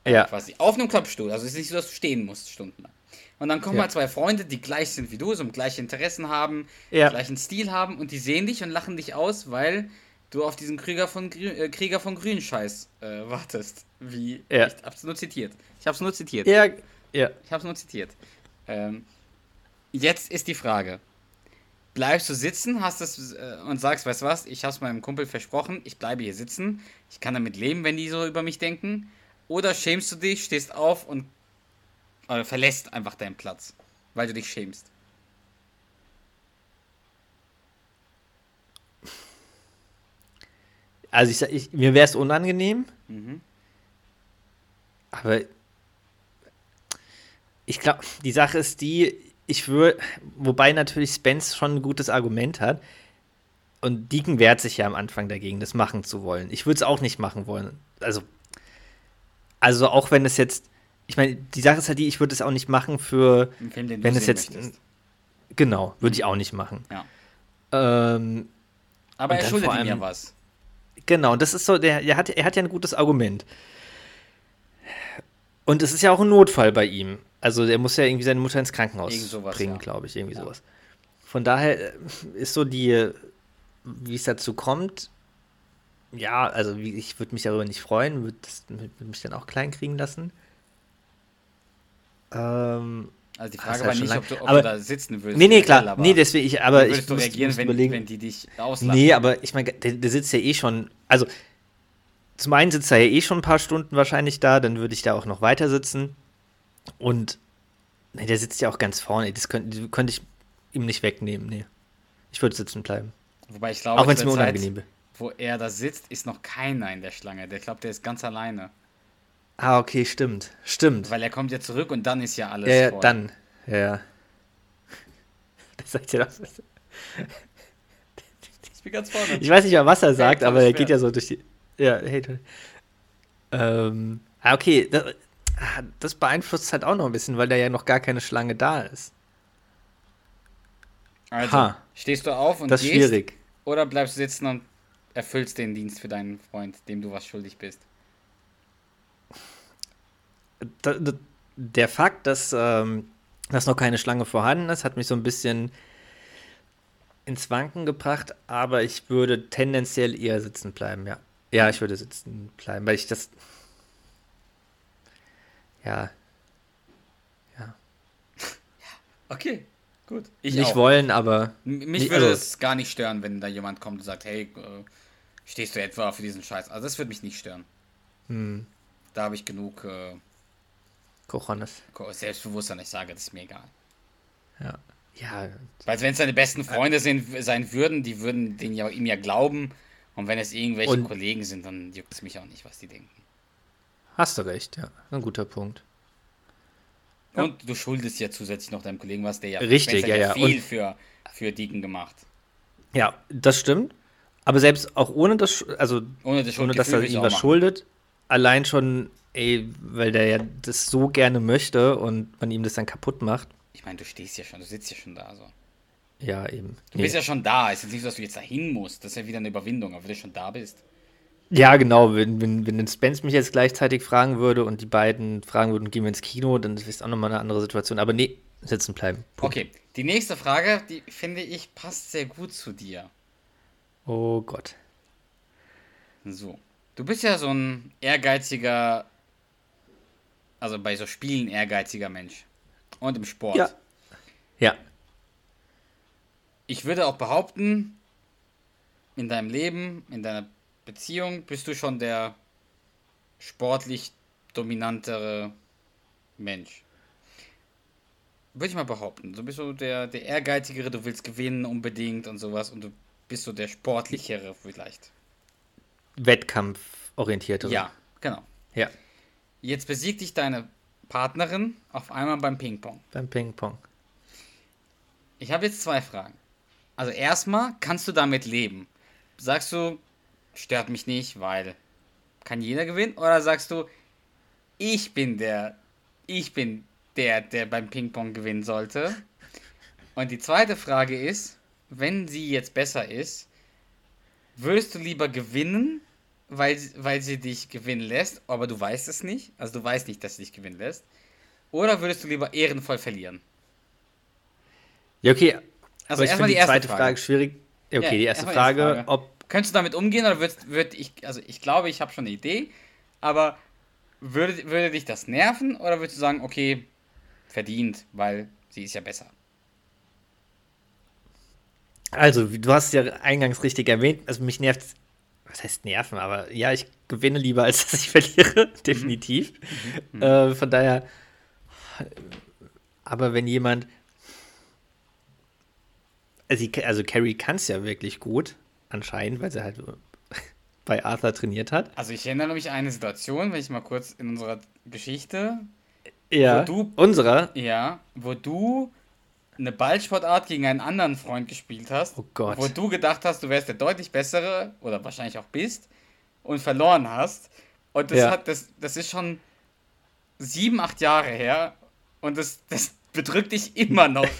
äh, Ja. Quasi. Auf einem Klappstuhl. Also es ist nicht so, dass du stehen musst stundenlang. Und dann kommen Ja. halt zwei Freunde, die gleich sind wie du, so gleiche Interessen haben, Ja. gleichen Stil haben und die sehen dich und lachen dich aus, weil du auf diesen Krieger von, Grün, äh, Krieger von Grün Scheiß äh, wartest. Wie, Ja. ich hab's nur zitiert. Ich hab's nur zitiert. Ja, ja. Ich hab's nur zitiert. Ähm, jetzt ist die Frage. Bleibst du sitzen, hast es äh, und sagst, weißt du was, ich hab's meinem Kumpel versprochen, ich bleibe hier sitzen, ich kann damit leben, wenn die so über mich denken. Oder schämst du dich, stehst auf und äh, verlässt einfach deinen Platz, weil du dich schämst. Also ich, sag- ich mir wäre es unangenehm, Mhm. aber ich glaube, die Sache ist die, ich würde, wobei natürlich Spence schon ein gutes Argument hat und Deacon wehrt sich ja am Anfang dagegen, das machen zu wollen. Ich würde es auch nicht machen wollen. Also, also auch wenn es jetzt, ich meine, die Sache ist halt die, ich würde es auch nicht machen für, Film, wenn es jetzt, möchtest. genau, würde ich auch nicht machen. Ja. Ähm, Aber und er schuldet ihm ja allem- was. Genau, das ist so, der, er, hat, er hat ja ein gutes Argument. Und es ist ja auch ein Notfall bei ihm. Also er muss ja irgendwie seine Mutter ins Krankenhaus sowas, bringen, ja. glaube ich, irgendwie Ja. sowas. Von daher äh, ist so die, wie es dazu kommt, ja, also wie, ich würde mich darüber nicht freuen, würde würd mich dann auch klein kriegen lassen. Ähm, Also die Frage war schon nicht, lang. ob du, ob Aber- du da sitzen würdest. nee, nee, klar. aber Nee, deswegen, ich, aber ich würdest du reagieren, wenn, wenn die dich auslachen? Nee, aber ich meine, der, der sitzt ja eh schon. Also, zum einen sitzt er ja eh schon ein paar Stunden wahrscheinlich da, dann würde ich da auch noch weiter sitzen. Und nee, der sitzt ja auch ganz vorne. Das könnte, könnte ich ihm nicht wegnehmen. Nee. Ich würde sitzen bleiben. Wobei ich glaube, auch wenn es mir Zeit, unangenehm wäre. wo er da sitzt, ist noch keiner in der Schlange. Der glaubt, der ist ganz alleine. Ah, okay, stimmt. Stimmt. Weil er kommt ja zurück und dann ist ja alles Ja, ja, voll. dann. Ja, ja. Das sagt ja das. Ich bin ganz vorne. Ich weiß nicht mal, was er sagt, Hey, aber er geht ja so durch die. Ja, hey, toll. Ähm, ah, okay, das, ah, das beeinflusst halt auch noch ein bisschen, weil da ja noch gar keine Schlange da ist. Also, Ha. stehst du auf und Das ist gehst schwierig. oder bleibst du sitzen und erfüllst den Dienst für deinen Freund, dem du was schuldig bist? Da, da, der Fakt, dass, ähm, dass noch keine Schlange vorhanden ist, hat mich so ein bisschen ins Wanken gebracht, aber ich würde tendenziell eher sitzen bleiben, ja. Ja, ich würde sitzen bleiben, weil ich das. Ja. Ja. Okay, gut. Ich nicht auch. wollen, aber. M- Mich würde also- es gar nicht stören, wenn da jemand kommt und sagt, hey, äh, stehst du etwa für diesen Scheiß? Also das würde mich nicht stören. Hm, Da habe ich genug äh, Cojones. Ko- Selbstbewusstsein, ich sage, das ist mir egal. Ja. Ja. Weil wenn es seine besten Freunde sind, sein würden, die würden den ja, ihm ja glauben. Und wenn es irgendwelche Und- Kollegen sind, dann juckt es mich auch nicht, was die denken. Hast du recht, ja. Ein guter Punkt. Ja. Und du schuldest ja zusätzlich noch deinem Kollegen was, der ja Richtig, ja, ja. viel Und- für, für Deacon gemacht. Ja, das stimmt. Aber selbst auch ohne das, also Ohne das ohne dass er ihm was schuldet, allein schon, ey, weil der ja das so gerne möchte und man ihm das dann kaputt macht. Ich meine, du stehst ja schon, du sitzt ja schon da. So. Ja, eben. Du bist ja schon da. Es ist jetzt nicht so, dass du jetzt dahin musst. Das ist ja wieder eine Überwindung, aber wenn du schon da bist. Ja, genau. Wenn, wenn, wenn den Spence mich jetzt gleichzeitig fragen würde und die beiden fragen würden, gehen wir ins Kino, dann ist es auch nochmal eine andere Situation. Aber nee, sitzen bleiben. Punkt. Okay, die nächste Frage, die finde ich passt sehr gut zu dir. Oh Gott. So. Du bist ja so ein ehrgeiziger, also bei so Spielen ehrgeiziger Mensch. Und im Sport. Ja. Ja. Ich würde auch behaupten, in deinem Leben, in deiner Beziehung bist du schon der sportlich dominantere Mensch. Würde ich mal behaupten. Du bist so der, der ehrgeizigere, du willst gewinnen unbedingt und sowas und du bist so der sportlichere vielleicht. Wettkampforientiertere. Ja, genau. Ja. Jetzt besiegt dich deine Partnerin auf einmal beim Ping-Pong. Beim Ping-Pong. Ich habe jetzt zwei Fragen. Also erstmal, kannst du damit leben? Sagst du, stört mich nicht, weil kann jeder gewinnen? Oder sagst du, ich bin der, ich bin der, der beim Ping-Pong gewinnen sollte? Und die zweite Frage ist, wenn sie jetzt besser ist, würdest du lieber gewinnen, weil, weil sie dich gewinnen lässt, aber du weißt es nicht? Also du weißt nicht, dass sie dich gewinnen lässt. Oder würdest du lieber ehrenvoll verlieren? Ja, okay. Also erstmal die die erste zweite Frage. Frage, schwierig. Okay, Ja, die erste Frage, erste Frage. ob. Könntest du damit umgehen oder würd, würd ich, also ich glaube, ich habe schon eine Idee, aber würde, würde dich das nerven oder würdest du sagen, okay, verdient, weil sie ist ja besser? Also, du hast ja eingangs richtig erwähnt, also mich nervt, was heißt nerven, aber ja, ich gewinne lieber, als dass ich verliere, definitiv. Äh, von daher, aber wenn jemand, also, also Carrie kann es ja wirklich gut, anscheinend, weil sie halt bei Arthur trainiert hat. Also ich erinnere mich an eine Situation, wenn ich mal kurz in unserer Geschichte, Ja, du- unserer, ja, wo du eine Ballsportart gegen einen anderen Freund gespielt hast, Oh Gott. wo du gedacht hast, du wärst der deutlich bessere oder wahrscheinlich auch bist und verloren hast. Und das Ja. hat das, das ist schon sieben, acht Jahre her und das, das bedrückt dich immer noch.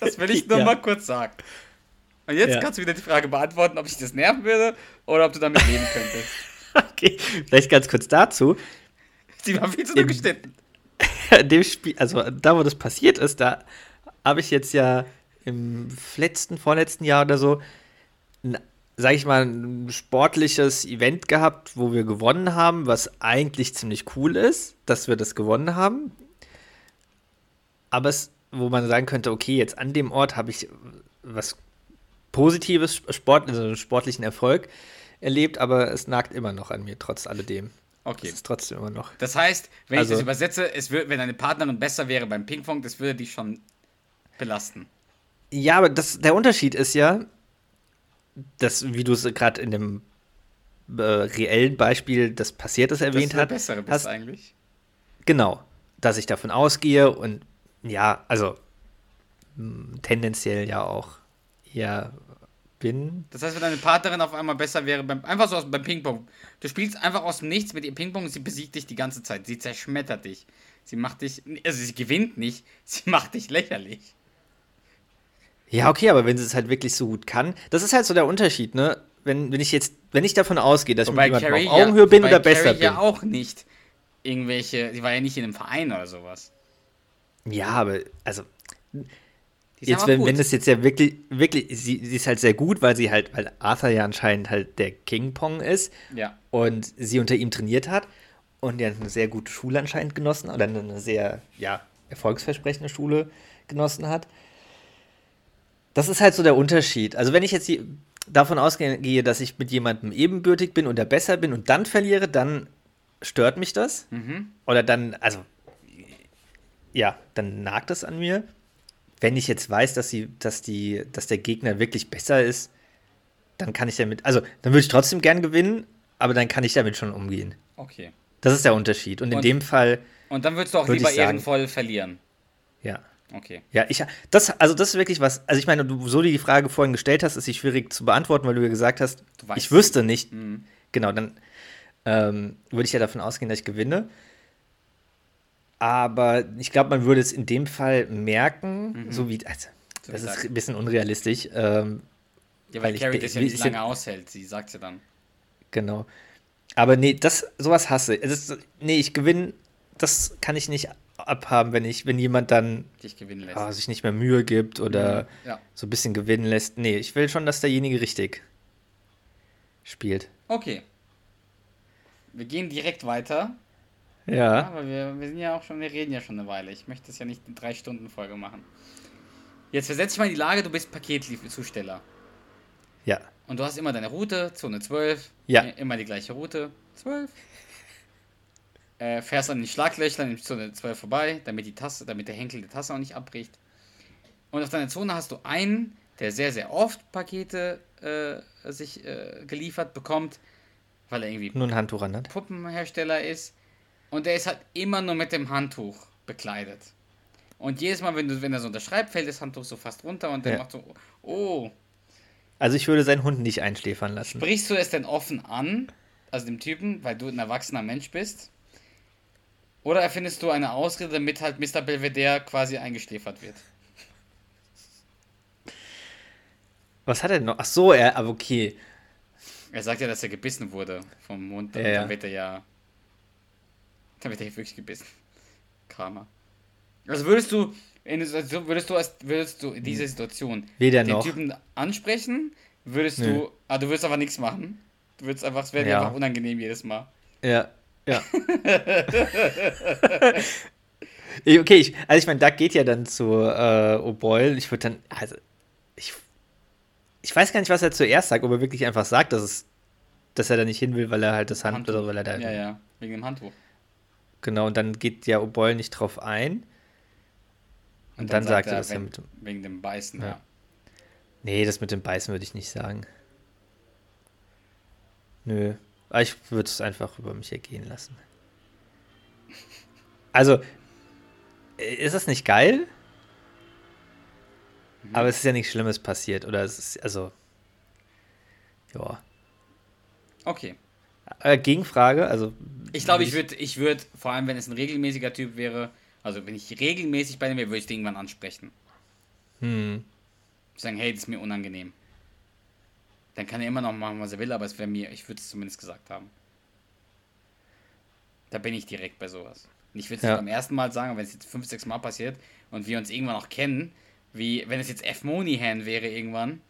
Das will ich nur Ja. mal kurz sagen. Und jetzt Ja. kannst du wieder die Frage beantworten, ob ich das nerven würde oder ob du damit leben könntest. okay, vielleicht ganz kurz dazu. Sie war viel zu dünn geschnitten. in dem Spiel, also da, wo das passiert ist, da habe ich jetzt ja im letzten, vorletzten Jahr oder so, ein, sag ich mal, ein sportliches Event gehabt, wo wir gewonnen haben, was eigentlich ziemlich cool ist, dass wir das gewonnen haben. Aber es, wo man sagen könnte, okay, jetzt an dem Ort habe ich was Positives, Sport, also einen sportlichen Erfolg erlebt, aber es nagt immer noch an mir, trotz alledem. Okay. Es ist trotzdem immer noch. Das heißt, wenn ich Also- das übersetze, es wird, wenn deine Partnerin besser wäre beim Ping-Pong, das würde dich schon belasten. Ja, aber das, der Unterschied ist ja, dass, wie du es gerade in dem äh, reellen Beispiel, das passiert ist, erwähnt dass du hat, bessere bist hast, eigentlich. genau, dass ich davon ausgehe und ja, also mh, tendenziell ja auch eher bin. Das heißt, wenn deine Partnerin auf einmal besser wäre beim einfach so aus, beim Ping-Pong. Du spielst einfach aus dem Nichts mit ihr Ping-Pong und sie besiegt dich die ganze Zeit. Sie zerschmettert dich. Sie macht dich, also sie gewinnt nicht, sie macht dich lächerlich. Ja, okay, aber wenn sie es halt wirklich so gut kann, das ist halt so der Unterschied, ne? Wenn, wenn ich jetzt, wenn ich davon ausgehe, dass ich Wobei mit jemandem Carrie auf Augenhöhe bin wobei oder besser Carrie bin. ja auch nicht irgendwelche, sie war ja nicht in einem Verein oder sowas. Ja, aber also Jetzt, wenn, gut. wenn es jetzt ja wirklich, wirklich, sie, sie ist halt sehr gut, weil sie halt, weil Arthur ja anscheinend halt der King Pong ist ja. und sie unter ihm trainiert hat und ja eine sehr gute Schule anscheinend genossen oder eine sehr, ja, erfolgsversprechende Schule genossen hat. Das ist halt so der Unterschied. Also wenn ich jetzt die, davon ausgehe, dass ich mit jemandem ebenbürtig bin und der besser bin und dann verliere, dann stört mich das. Mhm. Oder dann, also, ja, dann nagt es an mir. Wenn ich jetzt weiß, dass, sie, dass, die, dass der Gegner wirklich besser ist, dann kann ich damit, also, dann würde ich trotzdem gern gewinnen, aber dann kann ich damit schon umgehen. Okay. Das ist der Unterschied. Und in Und- dem Fall, Und dann würdest du auch Würde lieber sagen. ehrenvoll verlieren. ja. Okay. Ja, ich, das, also das ist wirklich was, also ich meine, du, so die Frage vorhin gestellt hast, ist sie schwierig zu beantworten, weil du ja gesagt hast, ich wüsste nicht, Mhm. genau, dann ähm, würde ich ja davon ausgehen, dass ich gewinne. Aber ich glaube, man würde es in dem Fall merken, so wie, also, So das ist ein bisschen unrealistisch, ähm, Ja, weil Weil ich Carrie das ja nicht lange aushält. Sie sagt ja dann. genau. Aber nee, das, sowas hasse ich. Ist, nee, ich gewinne, das kann ich nicht abhaben, wenn ich, wenn jemand dann ah, sich nicht mehr Mühe gibt oder Ja. so ein bisschen gewinnen lässt. Nee, ich will schon, dass derjenige richtig spielt. Okay. wir gehen direkt weiter. Ja. Aber wir, wir sind ja auch schon, wir reden ja schon eine Weile. Ich möchte das ja nicht eine 3-Stunden-Folge machen. Jetzt versetz dich mal in die Lage, du bist Paketzusteller. Ja. Und du hast immer deine Route, Zone 12. Ja. i- Immer die gleiche Route. 12. Äh, fährst an den Schlaglöchern in Zone 12 vorbei, damit die Tasse, damit der Henkel der Tasse auch nicht abbricht. Und auf deiner Zone hast du einen, der sehr, sehr oft Pakete äh, sich äh, geliefert bekommt, weil er irgendwie Nur ein Handtuch an hat. Puppenhersteller ist. Und der ist halt immer nur mit dem Handtuch bekleidet. Und jedes Mal, wenn, du, wenn er so unterschreibt, fällt das Handtuch so fast runter und der Ja. macht so, oh, Also ich würde seinen Hund nicht einschläfern lassen. Sprichst du es denn offen an, also dem Typen, weil du ein erwachsener Mensch bist? Oder erfindest du eine Ausrede, damit halt Mr. Belvedere quasi eingeschläfert wird? Was hat er denn noch? Ach so, er, aber okay. Er sagt ja, dass er gebissen wurde vom Mund, und Ja, ja. dann wird er ja. Dann wird er wirklich gebissen. Karma. Also würdest du, würdest du, würdest du in dieser Situation Weder den noch. Typen ansprechen? Würdest Nö. du, ah, du würdest aber nichts machen. Du würdest einfach, es wäre dir Ja. einfach unangenehm jedes Mal. Ja, ja. Okay, ich, also ich meine, Doug geht ja dann zu äh, O'Boyle. Ich würde dann, also ich, ich weiß gar nicht, was er zuerst sagt, ob er wirklich einfach sagt, dass es, dass er da nicht hin will, weil er halt das Hand Handtuch. oder weil er da Ja, ja, wegen dem Handtuch. Genau und dann geht ja O'Boyle nicht drauf ein und, dann, sagt er das ja wenn- mit dem, Wegen dem Beißen, Ja. ja. nee, das mit dem Beißen würde ich nicht sagen. Nö, aber ich würde es einfach über mich ergehen lassen. Also, äh, ist das nicht geil? Aber es ist ja nichts Schlimmes passiert, oder es ist, also, ja. Okay. Äh, Gegenfrage, also. Ich glaube, ich würde, ich würde, vor allem wenn es ein regelmäßiger Typ wäre, also wenn ich regelmäßig bei dem wäre, würde ich den irgendwann ansprechen. Hm, Sagen, hey, das ist mir unangenehm. Dann kann er immer noch machen, was er will, aber es wäre mir, ich würde es zumindest gesagt haben. Da bin ich direkt bei sowas. Und ich würde es Ja. beim ersten Mal sagen, wenn es jetzt fünf, sechs Mal passiert und wir uns irgendwann auch kennen, wie wenn es jetzt F. Monihan wäre irgendwann,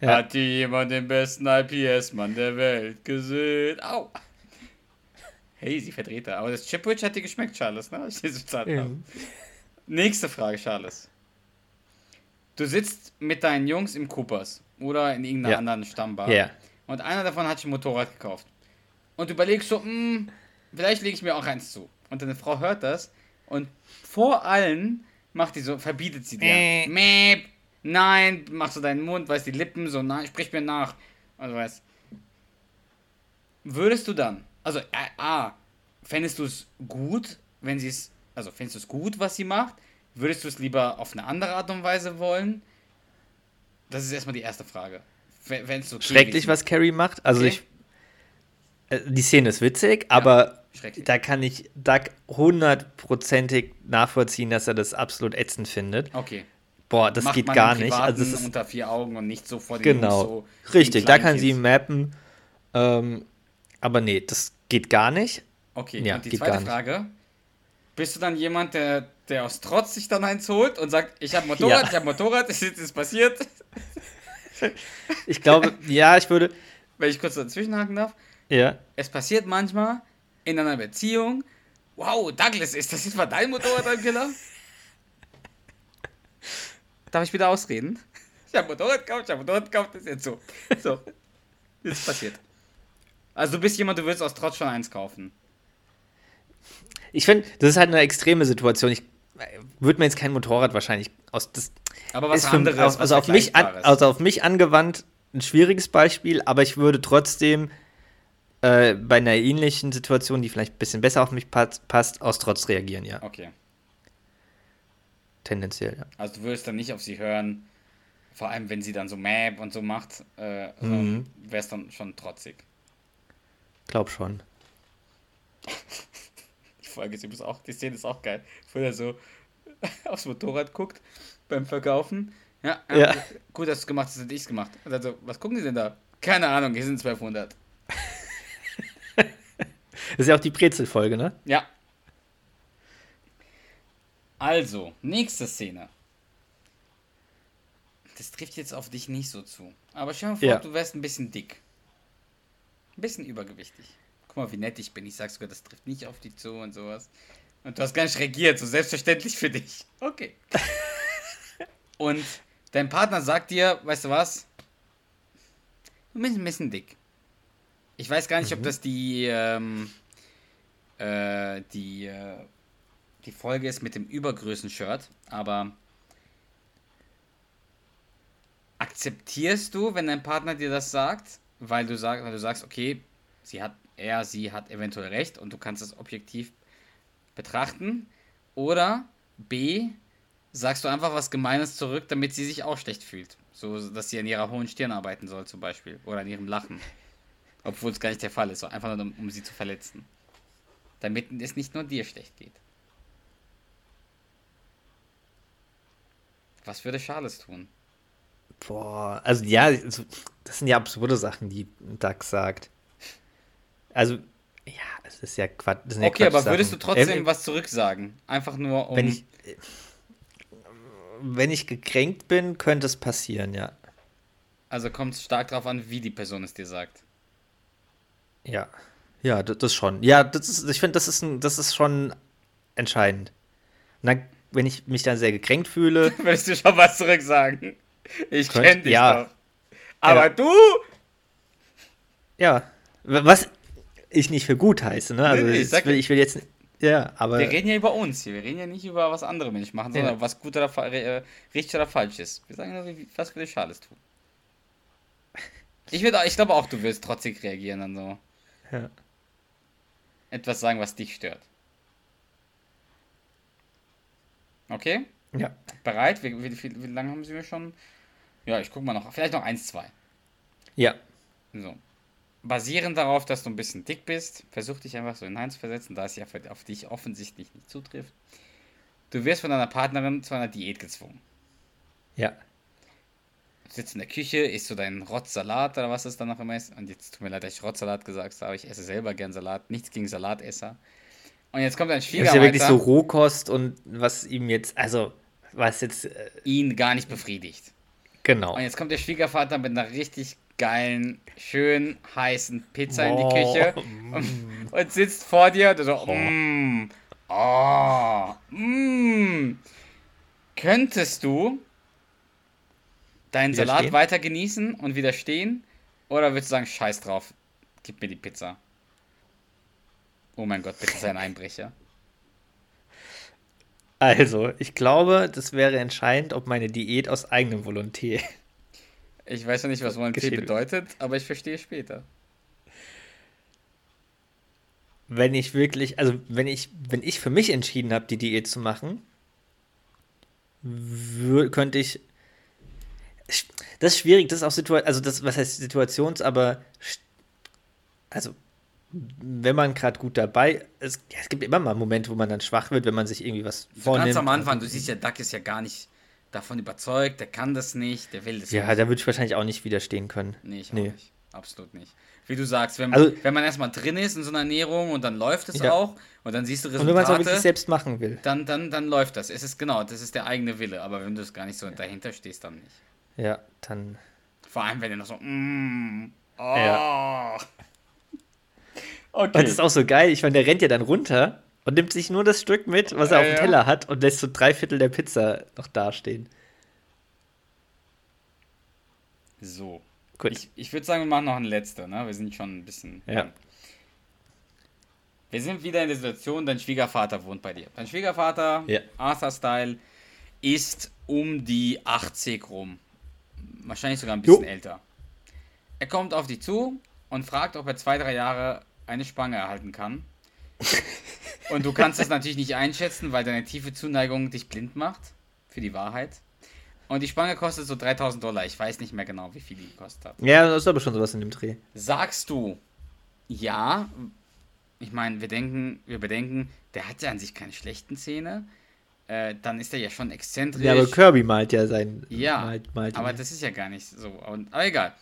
Ja. hat die jemand den besten IPS-Mann der Welt gesehen? Au! Hey, sie Vertreter. Aber das Chipwich hat dir geschmeckt, Charles, ne? Ich bezahlt Ja. Nächste Frage, Charles. Du sitzt mit deinen Jungs im Coopers oder in irgendeiner Ja. anderen Stammbar. Ja. Und einer davon hat sich ein Motorrad gekauft. Und du überlegst so, hm, vielleicht lege ich mir auch eins zu. Und deine Frau hört das und vor allen macht die so, verbietet sie dir. Äh. Mäh, nein, machst du deinen Mund, weißt die Lippen so, nein, sprich mir nach. Also weißt. Würdest du dann, also äh, A, fändest du es gut, wenn sie es, also fändest du es gut, was sie macht? Würdest du es lieber auf eine andere Art und Weise wollen? Das ist erstmal die erste Frage. Wenn okay Schrecklich, was Carrie macht. Also Okay. ich. äh, Die Szene ist witzig, aber da kann ich Doug hundertprozentig nachvollziehen, dass er das absolut ätzend findet. Okay. Boah, das geht gar im nicht. Also das ist unter vier Augen und nicht so vor den genau so richtig. Da kann sie mappen. Ähm, aber nee, das geht gar nicht. Okay, Ja, und die zweite. Frage. Bist du dann jemand, der, der aus Trotz sich dann eins holt und sagt, ich habe Motorrad, Ja. ich habe Motorrad, es ist, ist passiert? Ich glaube, ja, ich würde. Wenn ich kurz dazwischen haken darf. Ja. Es passiert manchmal in einer Beziehung, wow, Douglas, ist das jetzt mal dein Motorrad, dein Killer? Darf ich wieder ausreden? Ich habe Motorrad gekauft, ich habe Motorrad gekauft, das ist jetzt so. So. Ist passiert. Also du bist jemand, du willst aus Trotz schon eins kaufen. Ich finde, das ist halt eine extreme Situation. Ich würde mir jetzt kein Motorrad wahrscheinlich aus. Das Aber was ist für- anderes, auf, was also, auf mich an, also auf mich angewandt ein schwieriges Beispiel, aber ich würde trotzdem äh, bei einer ähnlichen Situation, die vielleicht ein bisschen besser auf mich passt, passt aus Trotz reagieren, ja. Okay. Tendenziell, ja. Also du würdest dann nicht auf sie hören, vor allem wenn sie dann so Map und so macht, äh, Mhm. wär's dann schon trotzig. Glaub schon. Die Folge ist übrigens auch, die Szene ist auch geil. Wo er so aufs Motorrad guckt beim Verkaufen. Ja, ja, Ja. gut, dass du es gemacht hast, das hätte ich gemacht. Und dann so, was gucken die denn da? Keine Ahnung, hier sind 1200. Das ist ja auch die Brezel-Folge, ne? Ja. Also, nächste Szene. Das trifft jetzt auf dich nicht so zu. Aber stell dir mal vor, Ja. du wärst ein bisschen dick. Ein bisschen übergewichtig. guck mal, wie nett ich bin. Ich sag sogar, das trifft nicht auf dich zu und sowas. Und du hast gar nicht reagiert, so selbstverständlich für dich. Okay. und dein Partner sagt dir, weißt du was? Du bist ein bisschen dick. Ich weiß gar nicht, ob das die, ähm, äh, die, äh, die Folge ist mit dem Übergrößen-Shirt, aber akzeptierst du, wenn dein Partner dir das sagt, weil du, sag, weil du sagst, okay, sie hat, er, sie hat eventuell recht und du kannst es objektiv betrachten? Oder B, sagst du einfach was Gemeines zurück, damit sie sich auch schlecht fühlt? So, dass sie an ihrer hohen Stirn arbeiten soll, zum Beispiel. Oder an ihrem Lachen. Obwohl es gar nicht der Fall ist, einfach nur, um, um sie zu verletzen. Damit es nicht nur dir schlecht geht. Was würde Charles tun? Boah, also ja, das sind ja absurde Sachen, die Duck sagt. Also, ja, es ist ja Quatsch. ja Okay, aber würdest du trotzdem Ähm, was zurücksagen? Einfach nur um. Wenn ich, wenn ich gekränkt bin, könnte es passieren, ja. also kommt es stark darauf an, wie die Person es dir sagt. Ja. Ja, das, das schon. Ja, das ist, ich finde, das ist ein, das ist schon entscheidend. Und dann, wenn ich mich dann sehr gekränkt fühle, Würdest du schon was zurücksagen? Ich Könnt- kenn dich ja. doch. Aber Ja. du? ja, was ich nicht für gut heiße, ne? Also Nee, ich ich, will, ich will jetzt, ja, aber Wir reden ja über uns hier. Wir reden ja nicht über was andere Menschen machen, sondern Ja. was gut oder äh, richtig oder falsch ist. Wir sagen nur, was würde Charles tun. Ich, ich glaube auch, du wirst trotzig reagieren dann so. Ja. Etwas sagen, was dich stört. Okay? ja. Bereit? Wie, wie, wie, wie lange haben sie mir schon? Ja, ich guck mal noch. Vielleicht noch eins, zwei. Ja. So. Basierend darauf, dass du ein bisschen dick bist, versuch dich einfach so hineinzuversetzen, da es ja für- auf dich offensichtlich nicht zutrifft. Du wirst von deiner Partnerin zu einer Diät gezwungen. Ja. Du sitzt in der Küche, isst so deinen Rotzsalat oder was es dann noch immer ist. Und jetzt tut mir leid, dass ich Rotzsalat gesagt habe. Ich esse selber gern Salat. Nichts gegen Salatesser. Und jetzt kommt dein Das ist ja wirklich so Rohkost und was ihm jetzt, also, was jetzt, äh, ihn gar nicht befriedigt. genau. Und jetzt kommt der Schwiegervater mit einer richtig geilen, schön heißen Pizza in die Oh, Küche und, und sitzt vor dir und so, mm, oh, mm. Könntest du deinen Salat weiter genießen und widerstehen? Oder würdest du sagen, scheiß drauf, gib mir die Pizza? Oh mein Gott, bitte sei ein Einbrecher. Also, ich glaube, das wäre entscheidend, ob meine Diät aus eigenem Volonté. Ich weiß ja nicht, was Volonté Geschehen. bedeutet, aber ich verstehe später. Wenn ich wirklich, also wenn ich, wenn ich für mich entschieden habe, die Diät zu machen, könnte ich. Das ist schwierig, das ist auch Situation, also das, was heißt Situations, aber also wenn man gerade gut dabei ist, ja, es gibt immer mal Momente, wo man dann schwach wird, wenn man sich irgendwie was So vornimmt. ganz am Anfang, du siehst ja, Duck ist ja gar nicht davon überzeugt, der kann das nicht, der will das Ja, nicht. da würde ich wahrscheinlich auch nicht widerstehen können. Nee, ich auch Nee. nicht. Absolut nicht. Wie du sagst, wenn, Also- wenn man erstmal drin ist in so einer Ernährung und dann läuft es Ja. auch und dann siehst du Und wenn man es auch wirklich Resultate, selbst machen will. dann, dann, dann läuft das. Es ist genau, das ist der eigene Wille, aber wenn du es gar nicht so dahinter stehst, dann nicht. Ja, dann. Vor allem, wenn du noch so, mm, oh. Ja. Okay. Und das ist auch so geil. Ich meine, der rennt ja dann runter und nimmt sich nur das Stück mit, was er Ja, auf dem ja. Teller hat und lässt so drei Viertel der Pizza noch dastehen. So. Gut. Ich, ich würde sagen, wir machen noch eine letzte, ne? Wir sind schon ein bisschen. Ja. Wir sind wieder in der Situation, dein Schwiegervater wohnt bei dir. Dein Schwiegervater, Ja. Arthur-Style, ist um die 80 rum. Wahrscheinlich sogar ein bisschen Jo. älter. Er kommt auf dich zu und fragt, ob er zwei, drei Jahre eine Spange erhalten kann. und du kannst das natürlich nicht einschätzen, weil deine tiefe Zuneigung dich blind macht für die Wahrheit. Und die Spange kostet so 3000 Dollar. Ich weiß nicht mehr genau, wie viel die gekostet hat. Ja, das ist aber schon sowas in dem Dreh. Sagst du, ja, ich meine, wir denken, wir bedenken, der hat ja an sich keine schlechten Zähne, äh, dann ist er ja schon exzentrisch. Ja, aber Kirby malt ja sein. Ja, malt, malt aber das ist ja gar nicht so. Und, aber egal.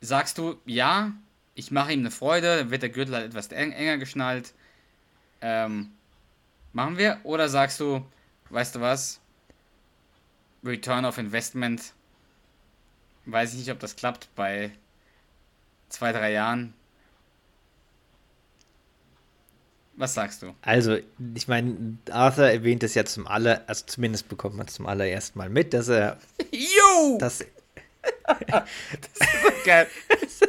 Sagst du, ja, ich mache ihm eine Freude, dann wird der Gürtel halt etwas eng, enger geschnallt. Ähm, machen wir? Oder sagst du, weißt du was? Return of Investment. Weiß ich nicht, ob das klappt bei zwei, drei Jahren. Was sagst du? Also, ich meine, Arthur erwähnt es ja zum aller, also zumindest bekommt man es zum allerersten Mal mit, dass er Jo! Das Geil.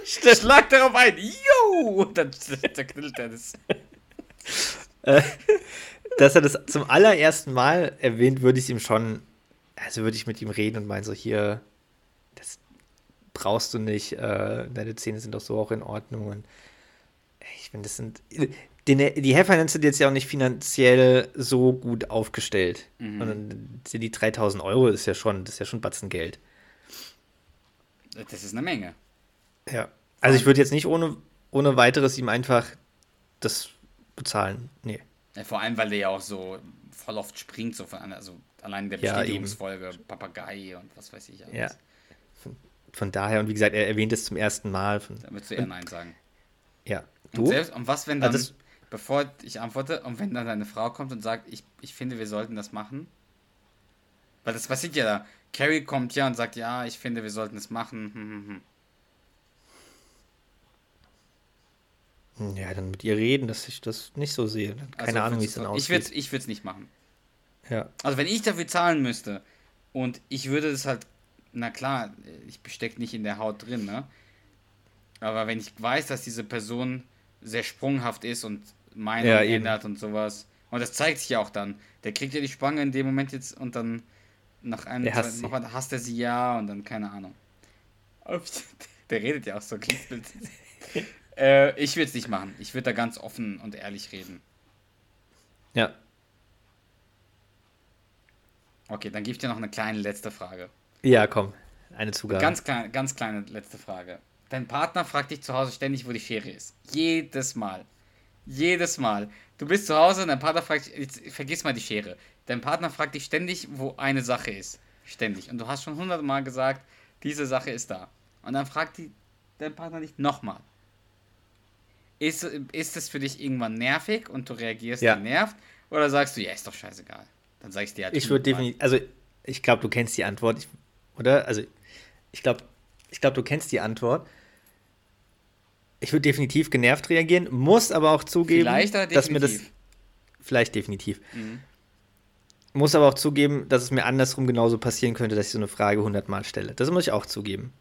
Schlag darauf ein. Jo! Und dann zerknüllt er das. dass er das zum allerersten Mal erwähnt, würde ich ihm schon, also würde ich mit ihm reden und meinen so, hier, das brauchst du nicht, äh, deine Zähne sind doch so auch in Ordnung. Und ich finde, das sind, den, die Hairfinance sind jetzt ja auch nicht finanziell so gut aufgestellt. Und dann sind die 3000 Euro, ist ja schon, das ist ja schon Batzen Geld. Das ist eine Menge. Ja. Also ich würde jetzt nicht ohne, ohne weiteres ihm einfach das bezahlen. Nee. Ja, vor allem, weil der ja auch so voll oft springt, so von, also allein in der Ja, Bestätigungsfolge, Papagei und was weiß ich alles. Ja. Von, von daher, und wie gesagt, er erwähnt es zum ersten Mal. Von, Da würdest du eher Nein sagen. ja. Und, Du? selbst, und was, wenn dann, Also das- bevor ich antworte, und wenn dann deine Frau kommt und sagt, ich, ich finde, wir sollten das machen? Weil das passiert ja da. Carrie kommt ja und sagt, ja, ich finde, wir sollten es machen. Hm, hm, hm. Ja, dann mit ihr reden, dass ich das nicht so sehe. Keine Also Ahnung, wie es dann du- Ich würde es aussieht. ich würd's nicht machen. Ja. Also wenn ich dafür zahlen müsste und ich würde das halt, na klar, ich besteck nicht in der Haut drin, ne? Aber wenn ich weiß, dass diese Person sehr sprunghaft ist und Meinung Ja, ändert und sowas, und das zeigt sich ja auch dann, der kriegt ja die Spange in dem Moment jetzt und dann nach einem Der hasst nochmal hasst er sie ja und dann keine Ahnung. Der redet ja auch so Kitzbild. äh, ich würde es nicht machen. Ich würde da ganz offen und ehrlich reden. Ja. Okay, dann gebe ich dir noch eine kleine letzte Frage. Ja, komm. Eine Zugabe. Ganz kleine, ganz kleine letzte Frage. Dein Partner fragt dich zu Hause ständig, wo die Schere ist. Jedes Mal. Jedes Mal. Du bist zu Hause und dein Partner fragt dich, jetzt vergiss mal die Schere. Dein Partner fragt dich ständig, wo eine Sache ist. Ständig. Und du hast schon hundertmal gesagt, diese Sache ist da. Und dann fragt die, dein Partner dich nochmal. Ist, ist es für dich irgendwann nervig und du reagierst Ja. genervt? Oder sagst du, ja, ist doch scheißegal. Dann sag ich dir halt Ich würde definitiv, also ich glaube, du kennst die Antwort, ich, oder? Also ich glaube, ich glaube, du kennst die Antwort. Ich würde definitiv genervt reagieren, muss aber auch zugeben, dass mir das vielleicht definitiv. Mhm. Muss aber auch zugeben, dass es mir andersrum genauso passieren könnte, dass ich so eine Frage hundertmal stelle. Das muss ich auch zugeben.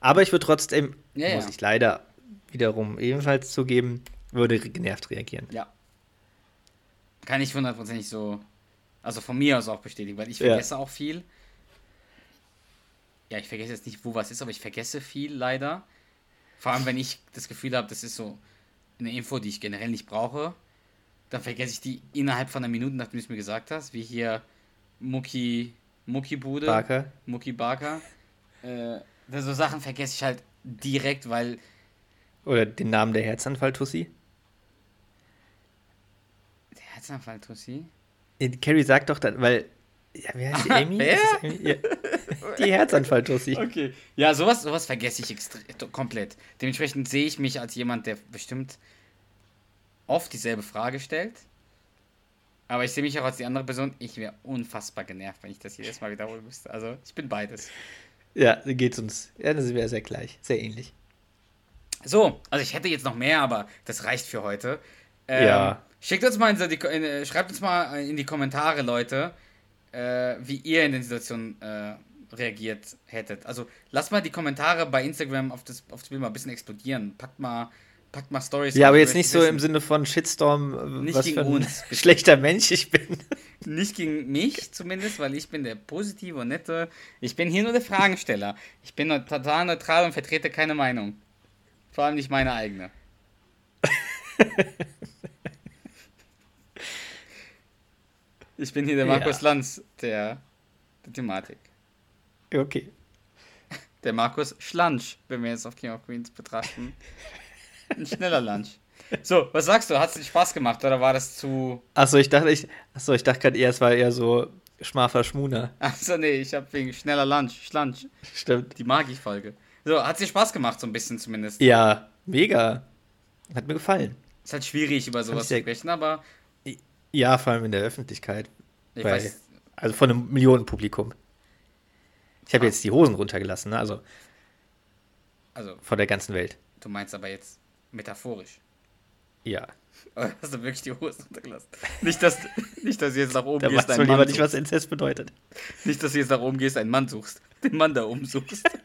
Aber ich würde trotzdem, Ja, muss ja. ich leider wiederum ebenfalls zugeben, würde genervt reagieren. Ja. Kann ich hundertprozentig so, also von mir aus auch bestätigen, weil ich Ja. vergesse auch viel. Ja, ich vergesse jetzt nicht, wo was ist, aber ich vergesse viel leider. Vor allem, wenn ich das Gefühl habe, das ist so eine Info, die ich generell nicht brauche, dann vergesse ich die innerhalb von einer Minute, nachdem du es mir gesagt hast, wie hier Mucki, Mucki Bude, Barker? Mucki Barker. Äh, so Sachen vergesse ich halt direkt, weil Oder den Namen der Herzanfall-Tussi? der Herzanfall, Tussi. Äh, Carrie sagt doch dann, weil. Ja, wer heißt die Amy? Wer? Amy? Ja. Die Herzanfall-Tussi. Okay. Ja, sowas, sowas vergesse ich komplett. Dementsprechend sehe ich mich als jemand, der bestimmt oft dieselbe Frage stellt. Aber ich sehe mich auch als die andere Person. Ich wäre unfassbar genervt, wenn ich das jedes Mal wiederholen müsste. Also, ich bin beides. Ja, so geht's uns. Ja, das wäre sehr gleich. Sehr ähnlich. So, also ich hätte jetzt noch mehr, aber das reicht für heute. Ähm, Ja. Schickt uns mal in die, in, äh, schreibt uns mal in die Kommentare, Leute, äh, wie ihr in den Situationen äh, reagiert hättet. Also lasst mal die Kommentare bei Instagram auf das, auf das Bild mal ein bisschen explodieren. Packt mal, packt mal Stories. Ja, aber jetzt ich nicht so im. Sinne von Shitstorm, Nicht was gegen für ein uns, bitte. schlechter Mensch ich bin. Nicht gegen mich zumindest, weil ich bin der positive und nette. Ich bin hier nur der Fragensteller. Ich bin total neutral und vertrete keine Meinung. Vor allem nicht meine eigene. Ich bin hier der Markus Ja. Lanz der, der Thematik. Okay. Der Markus Schlansch, wenn wir jetzt auf King of Queens betrachten. Ein schneller Lunch. So, was sagst du? Hat es dir Spaß gemacht oder war das zu. Achso, ich dachte, ich, achso, ich dachte gerade eher, es war eher so Schmafer Schmuner. Achso, nee, ich habe wegen schneller Lunch, Schlansch. Stimmt. Die mag ich Folge. So, hat dir Spaß gemacht, so ein bisschen zumindest. Ja, mega. Hat mir gefallen. Ist halt schwierig, über sowas zu sprechen, aber Ja, vor allem in der Öffentlichkeit. ich Bei- weiß. Also von einem Millionenpublikum. Ich habe Ah. jetzt die Hosen runtergelassen, ne? also Also, vor der ganzen Welt. du meinst aber jetzt metaphorisch. Ja. Oder hast du wirklich die Hose runtergelassen? Nicht, dass, nicht, dass du jetzt nach oben Da gehst, einen man Mann lieber nicht, was. Inzest bedeutet. Nicht, dass du jetzt nach oben gehst, einen Mann suchst. Den Mann da oben suchst.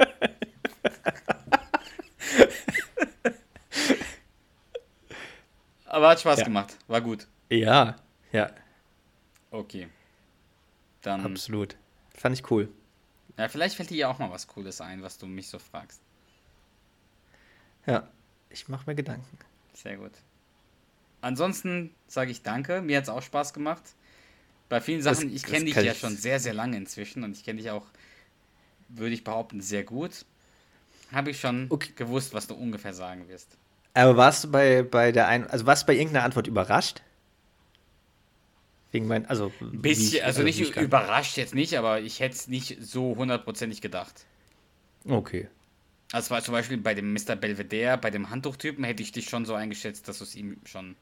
Aber hat Spaß Ja. gemacht. War gut. Ja, ja, Okay. Dann. absolut. Fand ich cool. Ja, vielleicht fällt dir ja auch mal was Cooles ein, was du mich so fragst. Ja, ich mache mir Gedanken. Sehr gut. Ansonsten sage ich danke. Mir hat es auch Spaß gemacht. Bei vielen Das- Sachen, ich das kenne dich ja ich- schon sehr, sehr lange inzwischen und ich kenne dich auch, würde ich behaupten, sehr gut. Habe ich schon Okay. gewusst, was du ungefähr sagen wirst. Aber warst du bei, bei der ein, also warst du bei irgendeiner Antwort überrascht? Wegen mein, also bisschen, ich- also wie nicht überrascht jetzt nicht, aber ich hätte es nicht so hundertprozentig gedacht. Okay. Also war zum Beispiel bei dem Mr. Belvedere, bei dem Handtuchtypen, hätte ich dich schon so eingeschätzt, dass du es ihm schon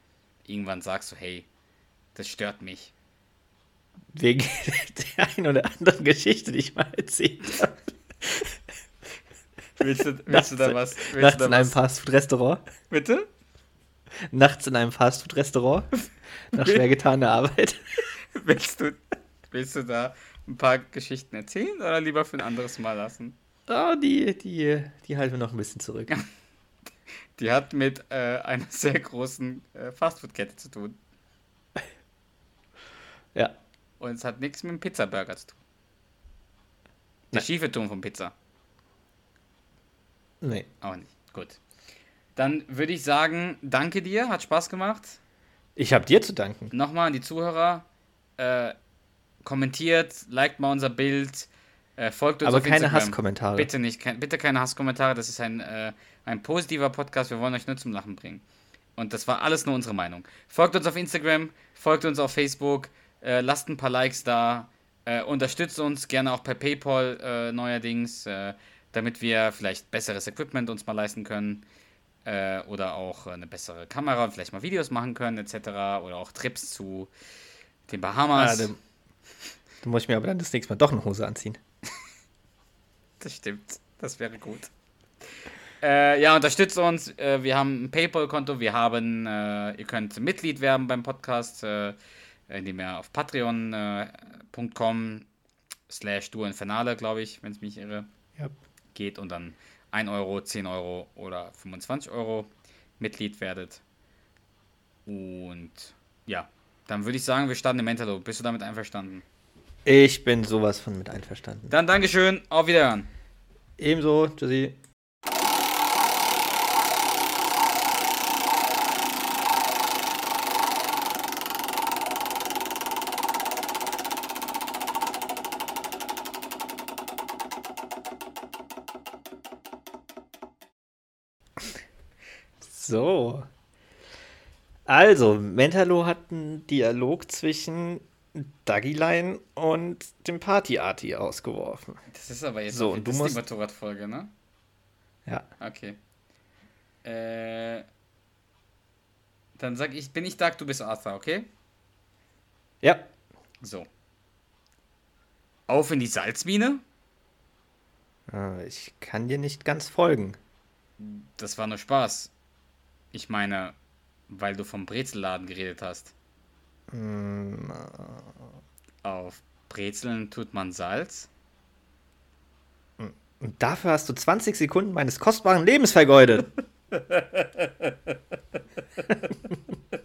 irgendwann sagst, so hey, das stört mich. Wegen der einen oder anderen Geschichte, die ich mal erzählt habe. Willst du, willst du da was? Nachts da in einem was? Fastfood-Restaurant. Bitte? Nachts in einem Fastfood-Restaurant. Nach schwer getaner Arbeit. Willst du, willst du da ein paar Geschichten erzählen oder lieber für ein anderes Mal lassen? Oh, die, die, die halten wir noch ein bisschen zurück. Die hat mit äh, einer sehr großen äh, Fastfood-Kette zu tun. Ja. Und es hat nichts mit dem Pizzaburger zu tun. Der Nein. schiefe Ton von Pizza. Nee. Auch nicht. Gut. Dann würde ich sagen, danke dir, hat Spaß gemacht. Ich habe dir zu danken. Nochmal an die Zuhörer. Äh, kommentiert, liked mal unser Bild, äh, folgt uns Aber auf keine Instagram. Hasskommentare. Bitte nicht, kein, bitte keine Hasskommentare. Das ist ein, äh, ein positiver Podcast. Wir wollen euch nur zum Lachen bringen. Und das war alles nur unsere Meinung. Folgt uns auf Instagram, folgt uns auf Facebook, äh, lasst ein paar Likes da, äh, unterstützt uns gerne auch per PayPal äh, neuerdings, äh, damit wir vielleicht besseres Equipment uns mal leisten können. Äh, oder auch eine bessere Kamera, vielleicht mal Videos machen können, etc. Oder auch Trips zu den Ah, Bahamas. dann, dann muss ich mir aber dann das nächste Mal doch eine Hose anziehen. Das stimmt. Das wäre gut. Äh, ja, unterstützt uns. Äh, wir haben ein PayPal-Konto. Wir haben, äh, ihr könnt Mitglied werden beim Podcast, äh, indem ihr auf patreon.com slash duinfernale, glaube ich, wenn es mich irre, Ja. geht und dann 1 Euro, 10 Euro oder 25 Euro Mitglied werdet. Und ja, dann würde ich sagen, wir starten im Mentalo. Bist du damit einverstanden? Ich bin sowas von mit einverstanden. Dann Dankeschön, auf Wiederhören. Ebenso, Tschüssi. So. Also, Mentalo hat einen Dialog zwischen Dagilein und dem Party-Arti ausgeworfen. Das ist aber jetzt So, und du musst- die Motorradfolge, ne? Ja. Okay. Äh, dann sag ich, bin ich Doug, du bist Arthur, okay? Ja. So. Auf in die Salzmine? Äh, Ich kann dir nicht ganz folgen. Das war nur Spaß. Ich meine, weil du vom Brezelladen geredet hast. Hm, Auf Brezeln tut man Salz. Und dafür hast du 20 Sekunden meines kostbaren Lebens vergeudet.